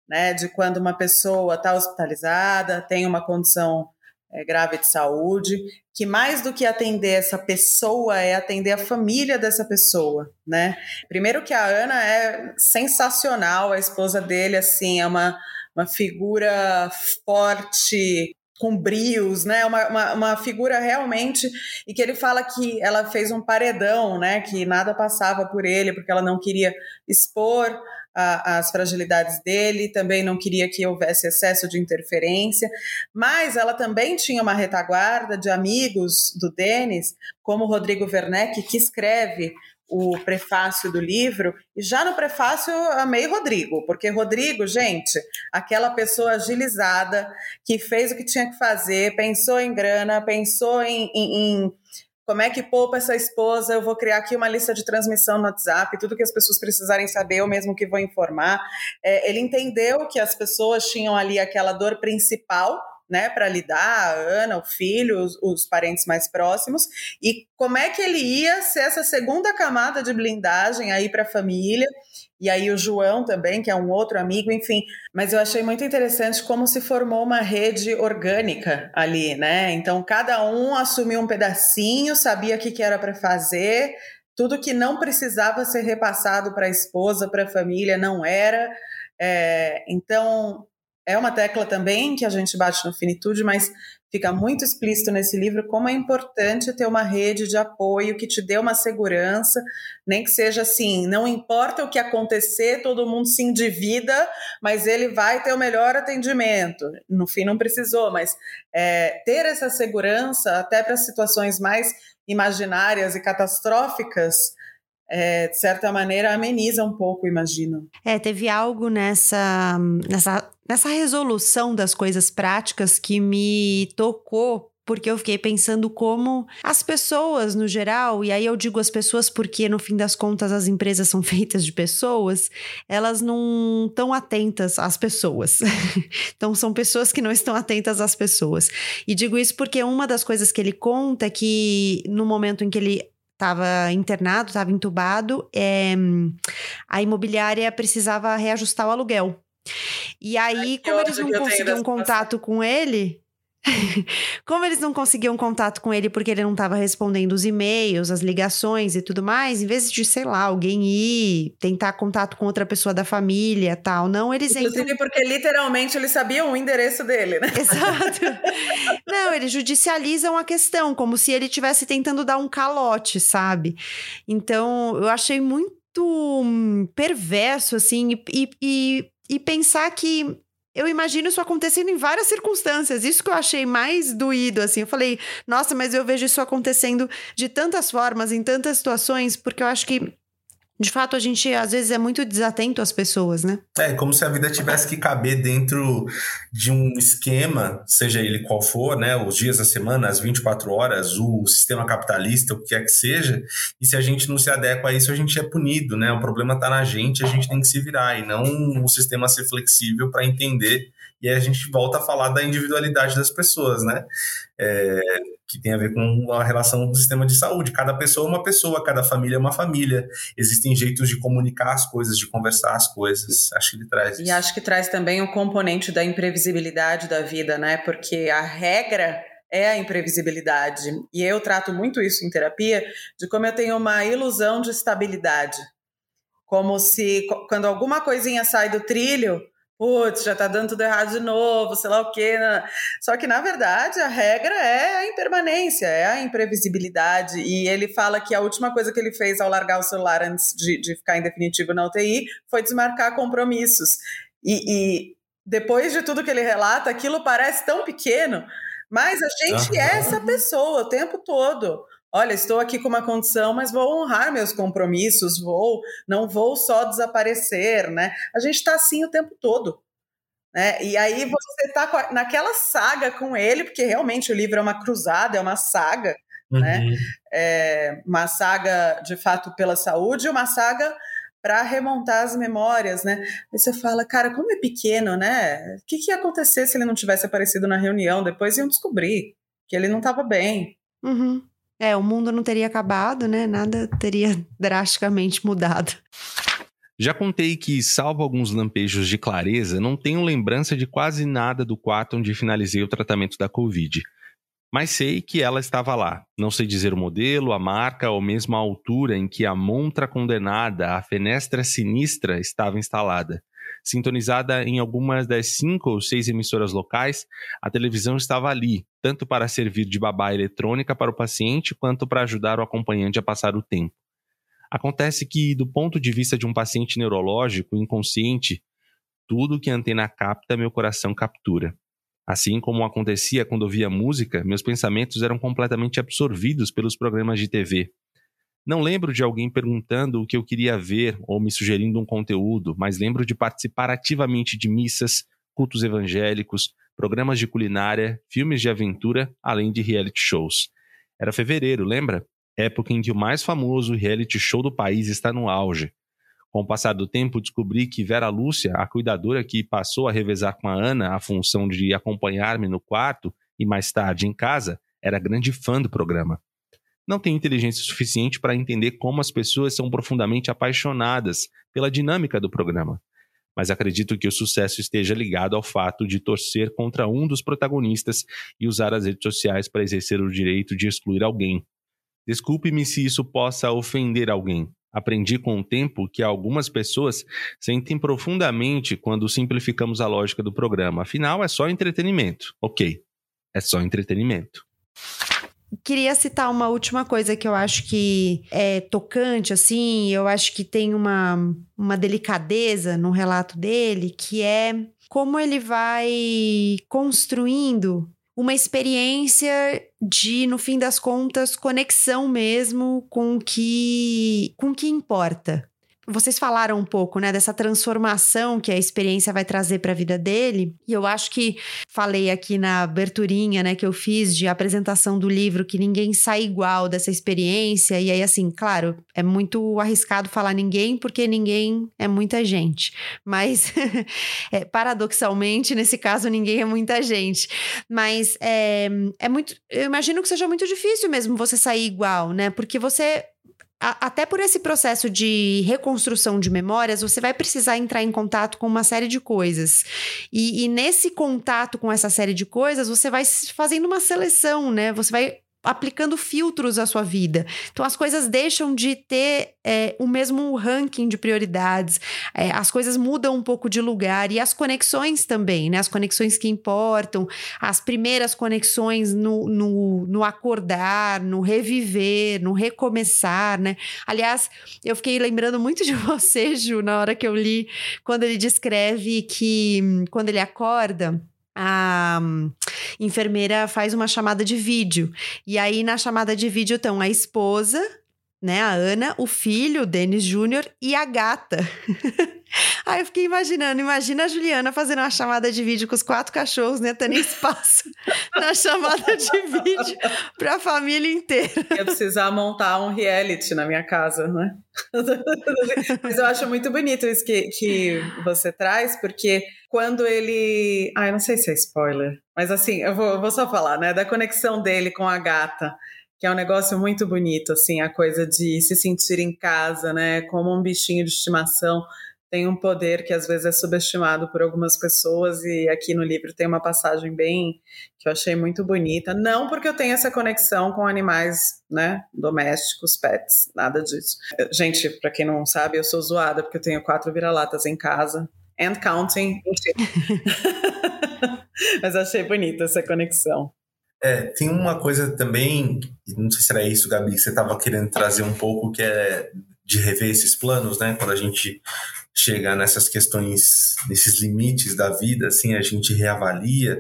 Né, de quando uma pessoa está hospitalizada, tem uma condição é, grave de saúde, que mais do que atender essa pessoa é atender a família dessa pessoa, né? Primeiro que a Ana é sensacional, a esposa dele, assim, é uma, uma figura forte, com brios, né? Uma, uma, uma, figura realmente. E que ele fala que ela fez um paredão, né? Que nada passava por ele, porque ela não queria expor a, as fragilidades dele, também não queria que houvesse excesso de interferência, mas ela também tinha uma retaguarda de amigos do Denis, como Rodrigo Werneck, que escreve o prefácio do livro, e já no prefácio amei Rodrigo, porque Rodrigo, gente, aquela pessoa agilizada que fez o que tinha que fazer, pensou em grana, pensou em, em, em como é que poupa essa esposa? Eu vou criar aqui uma lista de transmissão no WhatsApp, tudo que as pessoas precisarem saber, eu mesmo que vou informar. É, ele entendeu que as pessoas tinham ali aquela dor principal, né, para lidar, a Ana, o filho, os, os, parentes mais próximos, e como é que ele ia ser essa segunda camada de blindagem aí para a família e aí o João também, que é um outro amigo, enfim. Mas eu achei muito interessante como se formou uma rede orgânica ali, né? Então cada um assumiu um pedacinho, sabia o que, que era para fazer, tudo que não precisava ser repassado para a esposa, para a família, não era. É, então é uma tecla também que a gente bate no finitude, mas fica muito explícito nesse livro como é importante ter uma rede de apoio que te dê uma segurança, nem que seja assim, não importa o que acontecer, todo mundo se endivida, mas ele vai ter o melhor atendimento. No fim, não precisou, mas é, ter essa segurança até para situações mais imaginárias e catastróficas é, de certa maneira, ameniza um pouco, imagino. É, teve algo nessa, nessa, nessa resolução das coisas práticas que me tocou porque eu fiquei pensando como as pessoas no geral, e aí eu digo as pessoas porque no fim das contas as empresas são feitas de pessoas, elas não estão atentas às pessoas. então são pessoas que não estão atentas às pessoas. E digo isso porque uma das coisas que ele conta é que no momento em que ele estava internado, estava entubado, é, a imobiliária precisava reajustar o aluguel. E aí, Ai, como eles não conseguiam contato com ele, Como eles não conseguiam contato com ele porque ele não estava respondendo os e-mails, as ligações e tudo mais, em vez de, sei lá, alguém ir tentar contato com outra pessoa da família tal, não, eles Inclusive entram... porque literalmente eles sabiam o endereço dele, né? Exato. não, eles judicializam a questão, como se ele estivesse tentando dar um calote, sabe? Então, eu achei muito perverso, assim, e, e, e pensar que eu imagino isso acontecendo em várias circunstâncias. Isso que eu achei mais doído, assim. Eu falei, nossa, mas eu vejo isso acontecendo de tantas formas, em tantas situações, porque eu acho que de fato, a gente às vezes é muito desatento às pessoas, né? É, como se a vida tivesse que caber dentro de um esquema, seja ele qual for, né? Os dias da semana, as 24 horas, o sistema capitalista, o que quer que seja. E se a gente não se adequa a isso, a gente é punido, né? O problema está na gente, a gente tem que se virar e não o sistema ser flexível para entender e a gente volta a falar da individualidade das pessoas, né? É, que tem a ver com a relação do sistema de saúde. Cada pessoa é uma pessoa, cada família é uma família. Existem jeitos de comunicar as coisas, de conversar as coisas. Acho que ele traz isso. E acho que traz também o componente da imprevisibilidade da vida, né? Porque a regra é a imprevisibilidade. E eu trato muito isso em terapia, de como eu tenho uma ilusão de estabilidade. Como se quando alguma coisinha sai do trilho, putz, já tá dando tudo errado de novo, sei lá o quê. Né? Só que, na verdade, a regra é a impermanência, é a imprevisibilidade. E ele fala que a última coisa que ele fez ao largar o celular antes de, de ficar em definitivo na UTI foi desmarcar compromissos. E, e, depois de tudo que ele relata, aquilo parece tão pequeno, mas a gente é essa pessoa o tempo todo olha, estou aqui com uma condição, mas vou honrar meus compromissos, vou, não vou só desaparecer, né? A gente está assim o tempo todo. Né? E aí você está naquela saga com ele, porque realmente o livro é uma cruzada, é uma saga, né? uhum. né? É uma saga de fato pela saúde, uma saga para remontar as memórias, né? Aí você fala, cara, como é pequeno, né? O que, que ia acontecer se ele não tivesse aparecido na reunião? Depois iam descobrir que ele não estava bem. Uhum. É, o mundo não teria acabado, né? Nada teria drasticamente mudado. Já contei que, salvo alguns lampejos de clareza, não tenho lembrança de quase nada do quarto onde finalizei o tratamento da Covid. Mas sei que ela estava lá. Não sei dizer o modelo, a marca ou mesmo a altura em que a montra condenada, a fenestra sinistra, estava instalada. Sintonizada em algumas das cinco ou seis emissoras locais, a televisão estava ali, tanto para servir de babá eletrônica para o paciente, quanto para ajudar o acompanhante a passar o tempo. Acontece que, do ponto de vista de um paciente neurológico inconsciente, tudo que a antena capta, meu coração captura. Assim como acontecia quando ouvia música, meus pensamentos eram completamente absorvidos pelos programas de TV. Não lembro de alguém perguntando o que eu queria ver ou me sugerindo um conteúdo, mas lembro de participar ativamente de missas, cultos evangélicos, programas de culinária, filmes de aventura, além de reality shows. Era fevereiro, lembra? Época em que o mais famoso reality show do país está no auge. Com o passar do tempo, descobri que Vera Lúcia, a cuidadora que passou a revezar com a Ana a função de acompanhar-me no quarto e mais tarde em casa, era grande fã do programa não tem inteligência suficiente para entender como as pessoas são profundamente apaixonadas pela dinâmica do programa. Mas acredito que o sucesso esteja ligado ao fato de torcer contra um dos protagonistas e usar as redes sociais para exercer o direito de excluir alguém. Desculpe-me se isso possa ofender alguém. Aprendi com o tempo que algumas pessoas sentem profundamente quando simplificamos a lógica do programa. Afinal, é só entretenimento. Ok, é só entretenimento. Queria citar uma última coisa que eu acho que é tocante, assim, eu acho que tem uma, uma delicadeza no relato dele, que é como ele vai construindo uma experiência de, no fim das contas, conexão mesmo com o que, com o que importa. Vocês falaram um pouco, né, dessa transformação que a experiência vai trazer para a vida dele. E eu acho que falei aqui na aberturinha, né, que eu fiz de apresentação do livro que ninguém sai igual dessa experiência. E aí assim, claro, é muito arriscado falar ninguém porque ninguém é muita gente. Mas é, paradoxalmente, nesse caso, ninguém é muita gente. Mas é, é muito, eu imagino que seja muito difícil mesmo você sair igual, né? Porque você até por esse processo de reconstrução de memórias, você vai precisar entrar em contato com uma série de coisas. E, e, nesse contato com essa série de coisas, você vai fazendo uma seleção, né? Você vai aplicando filtros à sua vida. Então as coisas deixam de ter é, o mesmo ranking de prioridades, é, as coisas mudam um pouco de lugar e as conexões também, né? As conexões que importam, as primeiras conexões no, no, no acordar, no reviver, no recomeçar, né? Aliás, eu fiquei lembrando muito de você, Ju, na hora que eu li, quando ele descreve que hum, quando ele acorda a enfermeira faz uma chamada de vídeo. E aí, na chamada de vídeo, estão a esposa, né, a Ana, o filho, o Denis Júnior, e a gata. Aí eu fiquei imaginando, imagina a Juliana fazendo uma chamada de vídeo com os quatro cachorros, né? Tendo espaço na chamada de vídeo para a família inteira. Eu precisar montar um reality na minha casa, né? Mas eu acho muito bonito isso que, que você traz, porque quando ele. Ai, não sei se é spoiler, mas assim, eu vou, eu vou só falar, né? Da conexão dele com a gata que é um negócio muito bonito, assim, a coisa de se sentir em casa, né, como um bichinho de estimação tem um poder que às vezes é subestimado por algumas pessoas e aqui no livro tem uma passagem bem que eu achei muito bonita, não porque eu tenho essa conexão com animais, né, domésticos, pets, nada disso. Gente, para quem não sabe, eu sou zoada porque eu tenho quatro vira-latas em casa and counting. Mas achei bonita essa conexão. É, tem uma coisa também, não sei se era isso, Gabi, que você estava querendo trazer um pouco, que é de rever esses planos, né? Quando a gente chega nessas questões, nesses limites da vida, assim, a gente reavalia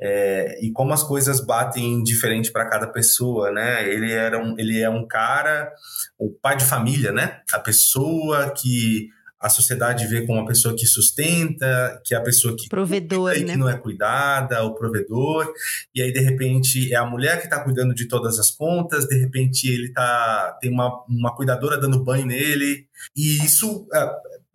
é, e como as coisas batem diferente para cada pessoa, né? Ele era um, ele é um cara, o pai de família, né? A pessoa que a sociedade vê como uma pessoa que sustenta, que é a pessoa que provedor, cuida, né? que não é cuidada, o provedor, e aí de repente é a mulher que está cuidando de todas as contas, de repente ele tá tem uma, uma cuidadora dando banho nele, e isso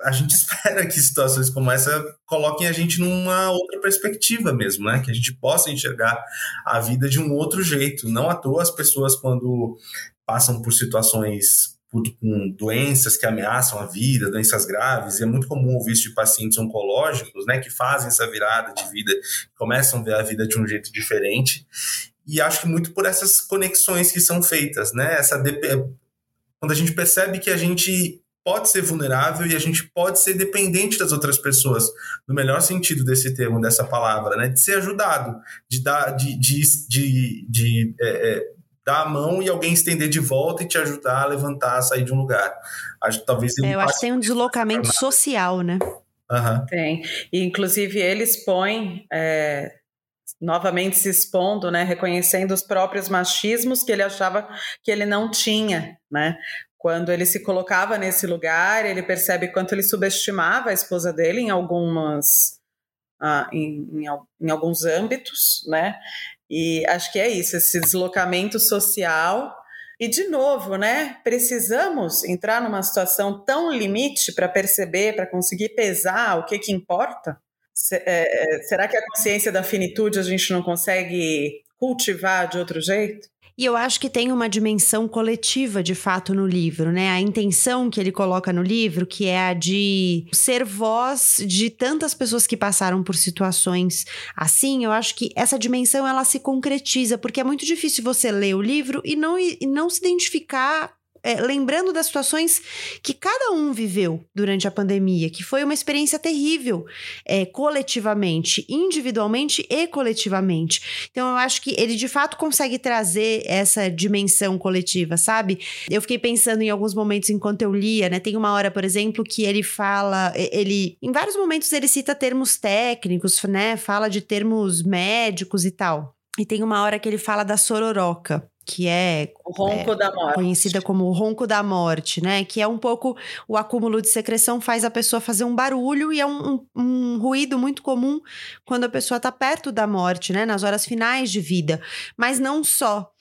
a gente espera que situações como essa coloquem a gente numa outra perspectiva mesmo, né? Que a gente possa enxergar a vida de um outro jeito. Não à toa as pessoas, quando passam por situações com doenças que ameaçam a vida, doenças graves, e é muito comum ouvir isso de pacientes oncológicos, né? Que fazem essa virada de vida, começam a ver a vida de um jeito diferente. E acho que muito por essas conexões que são feitas, né? Essa quando a gente percebe que a gente pode ser vulnerável e a gente pode ser dependente das outras pessoas, no melhor sentido desse termo, dessa palavra, né? De ser ajudado, de dar, de, de, de, de é, é, dar a mão e alguém estender de volta e te ajudar a levantar, a sair de um lugar. Acho, talvez é, eu acho que tem um deslocamento social, né? Uhum. Tem. E, inclusive, ele expõe. É novamente se expondo, né, reconhecendo os próprios machismos que ele achava que ele não tinha, né? Quando ele se colocava nesse lugar, ele percebe quanto ele subestimava a esposa dele em algumas ah, em, em, em, alguns âmbitos, né? E acho que é isso, esse deslocamento social. E de novo, né? Precisamos entrar numa situação tão limite para perceber, para conseguir pesar o que que importa. É, é, será que a consciência da finitude a gente não consegue cultivar de outro jeito? E eu acho que tem uma dimensão coletiva, de fato, no livro, né? A intenção que ele coloca no livro, que é a de ser voz de tantas pessoas que passaram por situações assim, eu acho que essa dimensão ela se concretiza, porque é muito difícil você ler o livro e não, e não se identificar é, lembrando das situações que cada um viveu durante a pandemia, que foi uma experiência terrível, é, coletivamente, individualmente e coletivamente. Então, eu acho que ele de fato consegue trazer essa dimensão coletiva, sabe? Eu fiquei pensando em alguns momentos enquanto eu lia, né? Tem uma hora, por exemplo, que ele fala, ele, em vários momentos, ele cita termos técnicos, né? Fala de termos médicos e tal. E tem uma hora que ele fala da sororoca que é, o ronco é, da morte. conhecida como o ronco da morte, né? Que é um pouco o acúmulo de secreção faz a pessoa fazer um barulho e é um, um, um ruído muito comum quando a pessoa está perto da morte, né? Nas horas finais de vida, mas não só.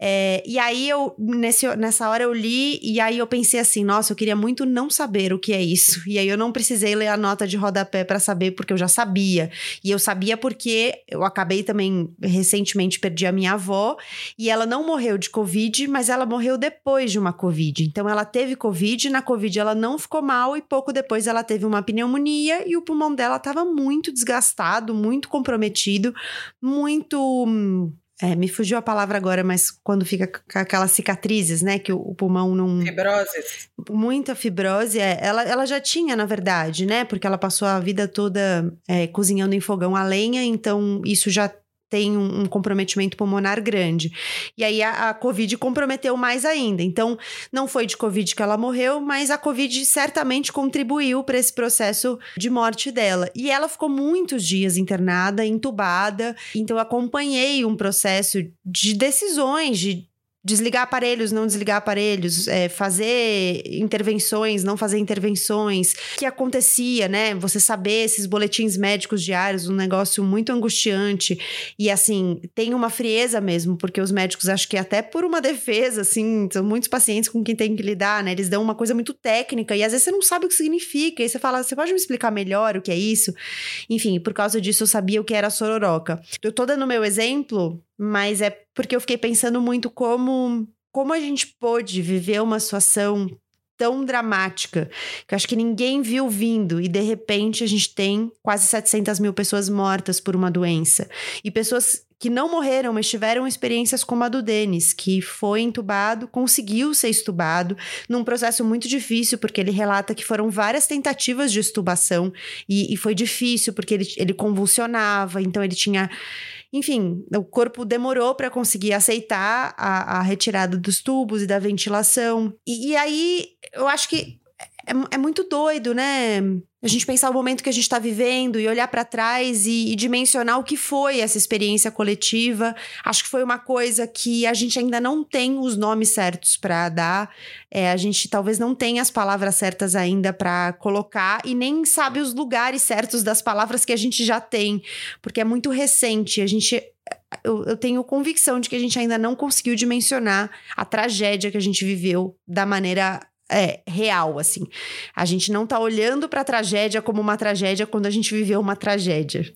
É, e aí eu nesse, nessa hora eu li e aí eu pensei assim, nossa, eu queria muito não saber o que é isso. E aí eu não precisei ler a nota de rodapé para saber porque eu já sabia. E eu sabia porque eu acabei também recentemente perdi a minha avó e ela não morreu de Covid, mas ela morreu depois de uma Covid. Então ela teve Covid, na Covid ela não ficou mal e pouco depois ela teve uma pneumonia e o pulmão dela estava muito desgastado, muito comprometido, muito. É, me fugiu a palavra agora, mas quando fica com aquelas cicatrizes, né? Que o, o pulmão não. Fibrose. Muita fibrose. É, ela, ela já tinha, na verdade, né? Porque ela passou a vida toda é, cozinhando em fogão a lenha, então isso já tem um, um, comprometimento pulmonar grande. E aí a, a, Covid comprometeu mais ainda. Então, não foi de Covid que ela morreu, mas a Covid certamente contribuiu para esse processo de morte dela. E ela ficou muitos dias internada, entubada. Então, acompanhei um processo de decisões, de desligar aparelhos, não desligar aparelhos, é, fazer intervenções, não fazer intervenções, que acontecia, né? Você saber esses boletins médicos diários, um negócio muito angustiante e assim tem uma frieza mesmo, porque os médicos acho que até por uma defesa, assim, são muitos pacientes com quem tem que lidar, né? Eles dão uma coisa muito técnica e às vezes você não sabe o que significa, e você fala, você pode me explicar melhor o que é isso? Enfim, por causa disso eu sabia o que era sororoca. Eu tô dando meu exemplo mas é porque eu fiquei pensando muito como, como a gente pôde viver uma situação tão dramática, que eu acho que ninguém viu vindo, e de repente a gente tem quase 700 mil pessoas mortas por uma doença. E pessoas que não morreram, mas tiveram experiências como a do Denis, que foi entubado, conseguiu ser estubado, num processo muito difícil, porque ele relata que foram várias tentativas de estubação, e, e foi difícil, porque ele, ele convulsionava, então ele tinha enfim, o corpo demorou para conseguir aceitar a, a, retirada dos tubos e da ventilação. E, e aí eu acho que é, é, muito doido, né? A gente pensar o momento que a gente está vivendo e olhar para trás e, e, dimensionar o que foi essa experiência coletiva. Acho que foi uma coisa que a gente ainda não tem os nomes certos para dar. É, a gente talvez não tenha as palavras certas ainda para colocar e nem sabe os lugares certos das palavras que a gente já tem, porque é muito recente. A gente eu, eu, tenho convicção de que a gente ainda não conseguiu dimensionar a tragédia que a gente viveu da maneira é, real, assim. A gente não tá olhando para a tragédia como uma tragédia quando a gente viveu uma tragédia.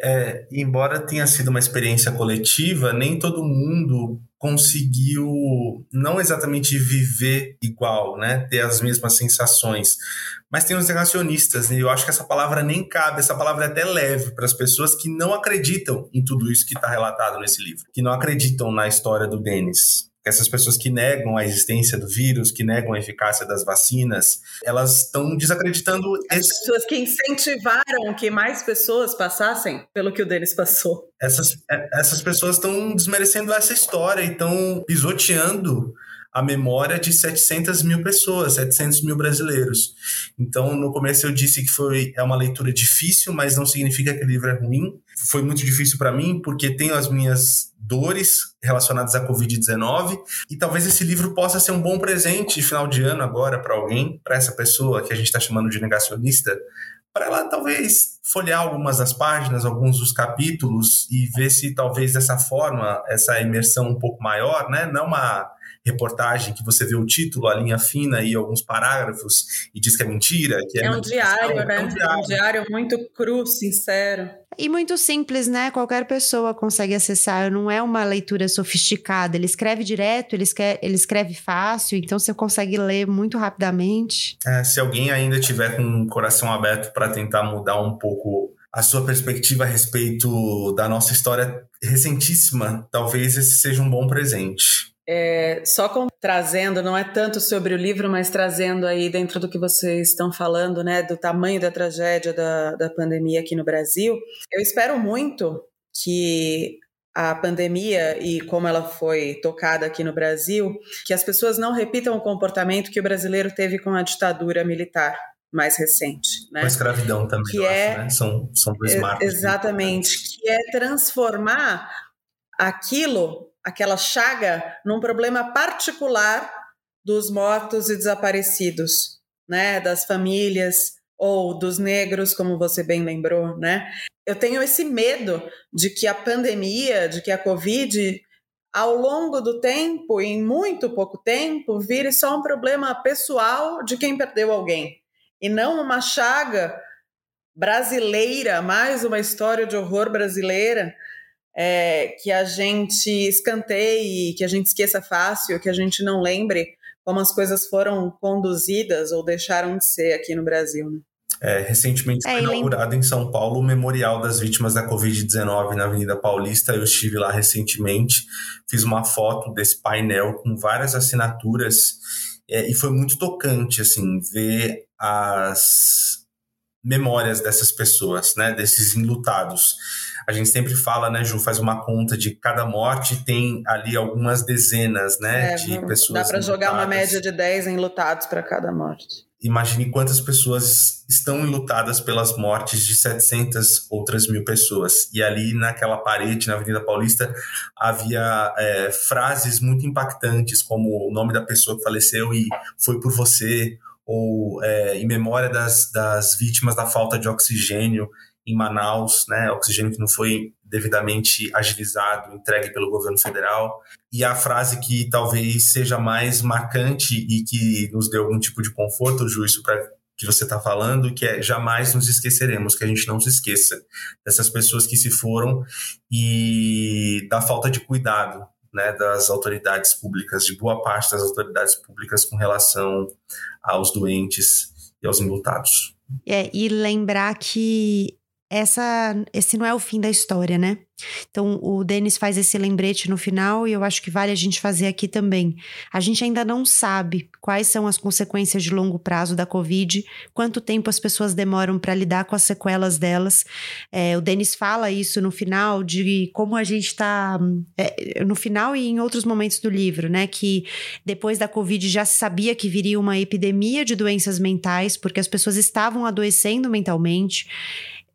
É, embora tenha sido uma experiência coletiva, nem todo mundo conseguiu não exatamente viver igual, né? Ter as mesmas sensações. Mas tem os negacionistas, e eu acho que essa palavra nem cabe, essa palavra é até leve para as pessoas que não acreditam em tudo isso que está relatado nesse livro, que não acreditam na história do Denis essas pessoas que negam a existência do vírus, que negam a eficácia das vacinas, elas estão desacreditando. As esse... pessoas que incentivaram que mais pessoas passassem pelo que o Denis passou. Essas, é, essas pessoas estão desmerecendo essa história e estão pisoteando a memória de 700 mil pessoas, 700 mil brasileiros. Então, no começo eu disse que foi é uma leitura difícil, mas não significa que o livro é ruim. Foi muito difícil para mim, porque tenho as minhas dores relacionadas à Covid-19 e talvez esse livro possa ser um bom presente final de ano agora para alguém, para essa pessoa que a gente está chamando de negacionista, para ela talvez folhear algumas das páginas, alguns dos capítulos e ver se talvez dessa forma essa imersão um pouco maior, né, não uma reportagem que você vê o título, a linha fina e alguns parágrafos e diz que é mentira. Que é, é um diário, né? É um diário. um diário muito cru, sincero. E muito simples, né? Qualquer pessoa consegue acessar. Não é uma leitura sofisticada. Ele escreve direto, ele escreve, ele escreve fácil, então você consegue ler muito rapidamente. É, se alguém ainda tiver com o coração aberto para tentar mudar um pouco a sua perspectiva a respeito da nossa história recentíssima, talvez esse seja um bom presente. É, só com, trazendo, não é tanto sobre o livro, mas trazendo aí dentro do que vocês estão falando, né, do tamanho da tragédia da, da pandemia aqui no Brasil, eu espero muito que a pandemia e como ela foi tocada aqui no Brasil, que as pessoas não repitam o comportamento que o brasileiro teve com a ditadura militar mais recente, né? Com a escravidão também, que é, acho, né? São, são dois marcos. Exatamente, que é transformar aquilo aquela chaga num problema particular dos mortos e desaparecidos, né, das famílias ou dos negros, como você bem lembrou, né? Eu tenho esse medo de que a pandemia, de que a Covid, ao longo do tempo, em muito pouco tempo, vire só um problema pessoal de quem perdeu alguém e não uma chaga brasileira, mais uma história de horror brasileira é, que a gente escanteie, que a gente esqueça fácil, que a gente não lembre como as coisas foram conduzidas ou deixaram de ser aqui no Brasil. Né? É, recentemente é, foi inaugurado em São Paulo o Memorial das Vítimas da Covid-19 na Avenida Paulista. Eu estive lá recentemente, fiz uma foto desse painel com várias assinaturas é, e foi muito tocante, assim, ver as memórias dessas pessoas, né, desses enlutados. A gente sempre fala, né, Ju, faz uma conta de cada morte tem ali algumas dezenas, né, é, de pessoas. Dá para jogar uma média de 10 enlutados para cada morte imagine quantas pessoas estão enlutadas pelas mortes de 700 outras mil pessoas. E ali naquela parede, na Avenida Paulista, havia é, frases muito impactantes, como o nome da pessoa que faleceu e foi por você, ou é, em memória das, das vítimas da falta de oxigênio em Manaus, né, oxigênio que não foi devidamente agilizado, entregue pelo governo federal. E a frase que talvez seja mais marcante e que nos deu algum tipo de conforto, Ju, isso para que você está falando, que é jamais nos esqueceremos, que a gente não se esqueça dessas pessoas que se foram e da falta de cuidado né, das autoridades públicas, de boa parte das autoridades públicas com relação aos doentes e aos enlutados. É, e lembrar que essa, esse não é o fim da história, né? Então, o Denis faz esse lembrete no final e eu acho que vale a gente fazer aqui também. A gente ainda não sabe quais são as consequências de longo prazo da Covid, quanto tempo as pessoas demoram para lidar com as sequelas delas. É, o Denis fala isso no final, de como a gente está. É, no final e em outros momentos do livro, né? Que depois da Covid já se sabia que viria uma epidemia de doenças mentais, porque as pessoas estavam adoecendo mentalmente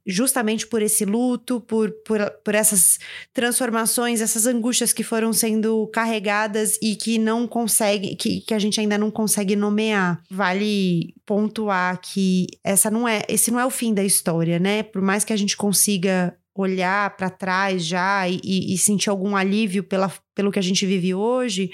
justamente por esse luto, por, por, por essas transformações, essas angústias que foram sendo carregadas e que não consegue, que, que a gente ainda não consegue nomear. Vale pontuar que essa não é, esse não é o fim da história, né? Por mais que a gente consiga olhar para trás já e, e, sentir algum alívio pela, pelo que a gente vive hoje,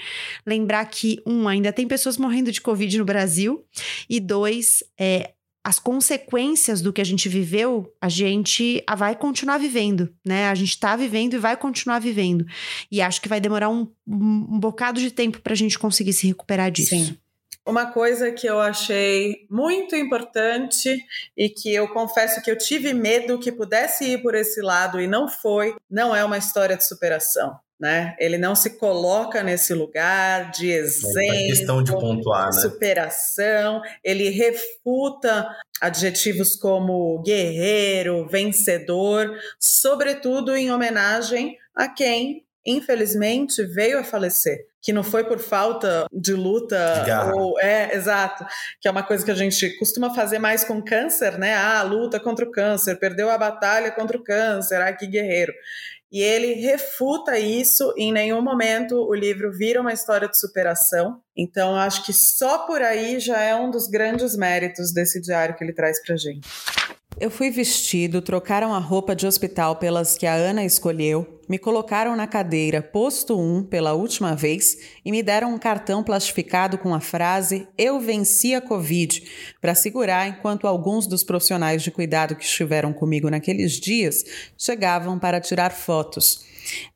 lembrar que, um, ainda tem pessoas morrendo de Covid no Brasil, e dois, é, as consequências do que a gente viveu, a gente vai continuar vivendo, né? A gente está vivendo e vai continuar vivendo. E acho que vai demorar um, um bocado de tempo para a gente conseguir se recuperar disso. Sim. Uma coisa que eu achei muito importante e que eu confesso que eu tive medo que pudesse ir por esse lado e não foi, não é uma história de superação né? Ele não se coloca nesse lugar de exemplo, é questão de pontuar, né? superação, ele refuta adjetivos como guerreiro, vencedor, sobretudo em homenagem a quem, infelizmente, veio a falecer. Que não foi por falta de luta de ou é exato, que é uma coisa que a gente costuma fazer mais com câncer, né? Ah, luta contra o câncer, perdeu a batalha contra o câncer, ah, que guerreiro. E ele refuta isso, em nenhum momento o livro vira uma história de superação. Então, acho que só por aí já é um dos grandes méritos desse diário que ele traz para gente. Eu fui vestido, trocaram a roupa de hospital pelas que a Ana escolheu, me colocaram na cadeira posto 1 pela última vez e me deram um cartão plastificado com a frase Eu venci a Covid para segurar enquanto alguns dos profissionais de cuidado que estiveram comigo naqueles dias chegavam para tirar fotos.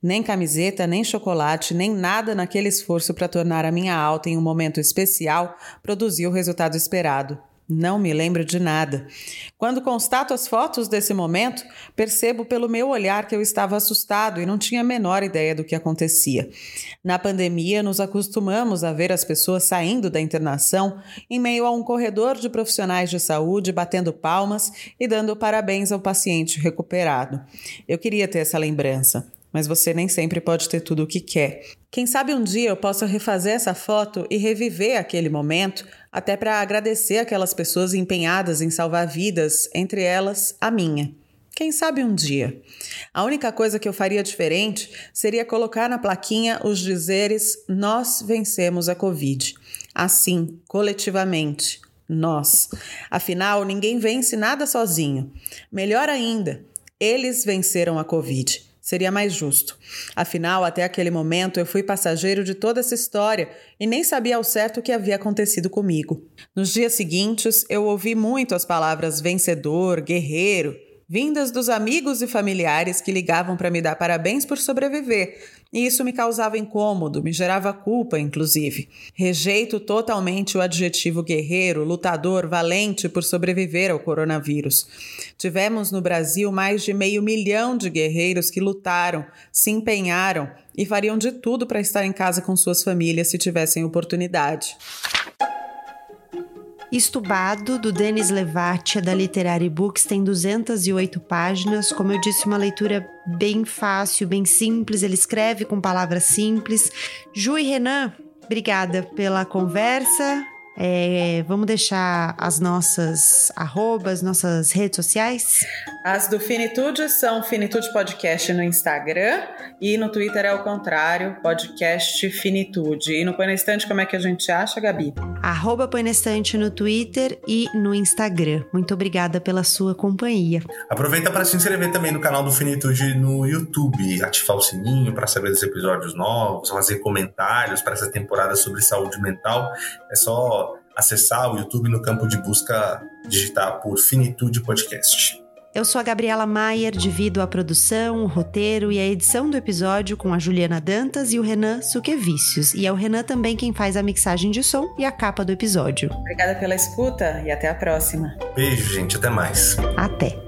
Nem camiseta, nem chocolate, nem nada naquele esforço para tornar a minha alta em um momento especial produziu o resultado esperado. Não me lembro de nada. Quando constato as fotos desse momento, percebo pelo meu olhar que eu estava assustado e não tinha a menor ideia do que acontecia. Na pandemia, nos acostumamos a ver as pessoas saindo da internação em meio a um corredor de profissionais de saúde batendo palmas e dando parabéns ao paciente recuperado. Eu queria ter essa lembrança mas você nem sempre pode ter tudo o que quer. Quem sabe um dia eu possa refazer essa foto e reviver aquele momento, até para agradecer aquelas pessoas empenhadas em salvar vidas, entre elas a minha. Quem sabe um dia. A única coisa que eu faria diferente seria colocar na plaquinha os dizeres: Nós vencemos a Covid. Assim, coletivamente, nós. Afinal, ninguém vence nada sozinho. Melhor ainda, eles venceram a Covid. Seria mais justo. Afinal, até aquele momento eu fui passageiro de toda essa história e nem sabia ao certo o que havia acontecido comigo. Nos dias seguintes, eu ouvi muito as palavras vencedor, guerreiro, vindas dos amigos e familiares que ligavam para me dar parabéns por sobreviver, e isso me causava incômodo, me gerava culpa, inclusive. Rejeito totalmente o adjetivo guerreiro, lutador, valente por sobreviver ao coronavírus. Tivemos no Brasil mais de meio milhão de guerreiros que lutaram, se empenharam e fariam de tudo para estar em casa com suas famílias se tivessem oportunidade. Estubado, do Denis Levatia, da Literary Books, tem 208 páginas. Como eu disse, uma leitura bem fácil, bem simples. Ele escreve com palavras simples. Ju e Renan, obrigada pela conversa. É, vamos deixar as nossas arrobas, nossas redes sociais? As do Finitude são Finitude Podcast no Instagram e no Twitter é o contrário, podcast Finitude. E no Põe na Estante, como é que a gente acha, Gabi? Arroba Põe na Estante no Twitter e no Instagram. Muito obrigada pela sua companhia. Aproveita para se inscrever também no canal do Finitude no YouTube, ativar o sininho para saber dos episódios novos, fazer comentários para essa temporada sobre saúde mental. É só acessar o YouTube no campo de busca, digitar por Finitude Podcast. Eu sou a Gabriela Maier, divido a produção, o roteiro e a edição do episódio com a Juliana Dantas e o Renan Suquevicius. E é o Renan também quem faz a mixagem de som e a capa do episódio. Obrigada pela escuta e até a próxima. Beijo, gente. Até mais. Até.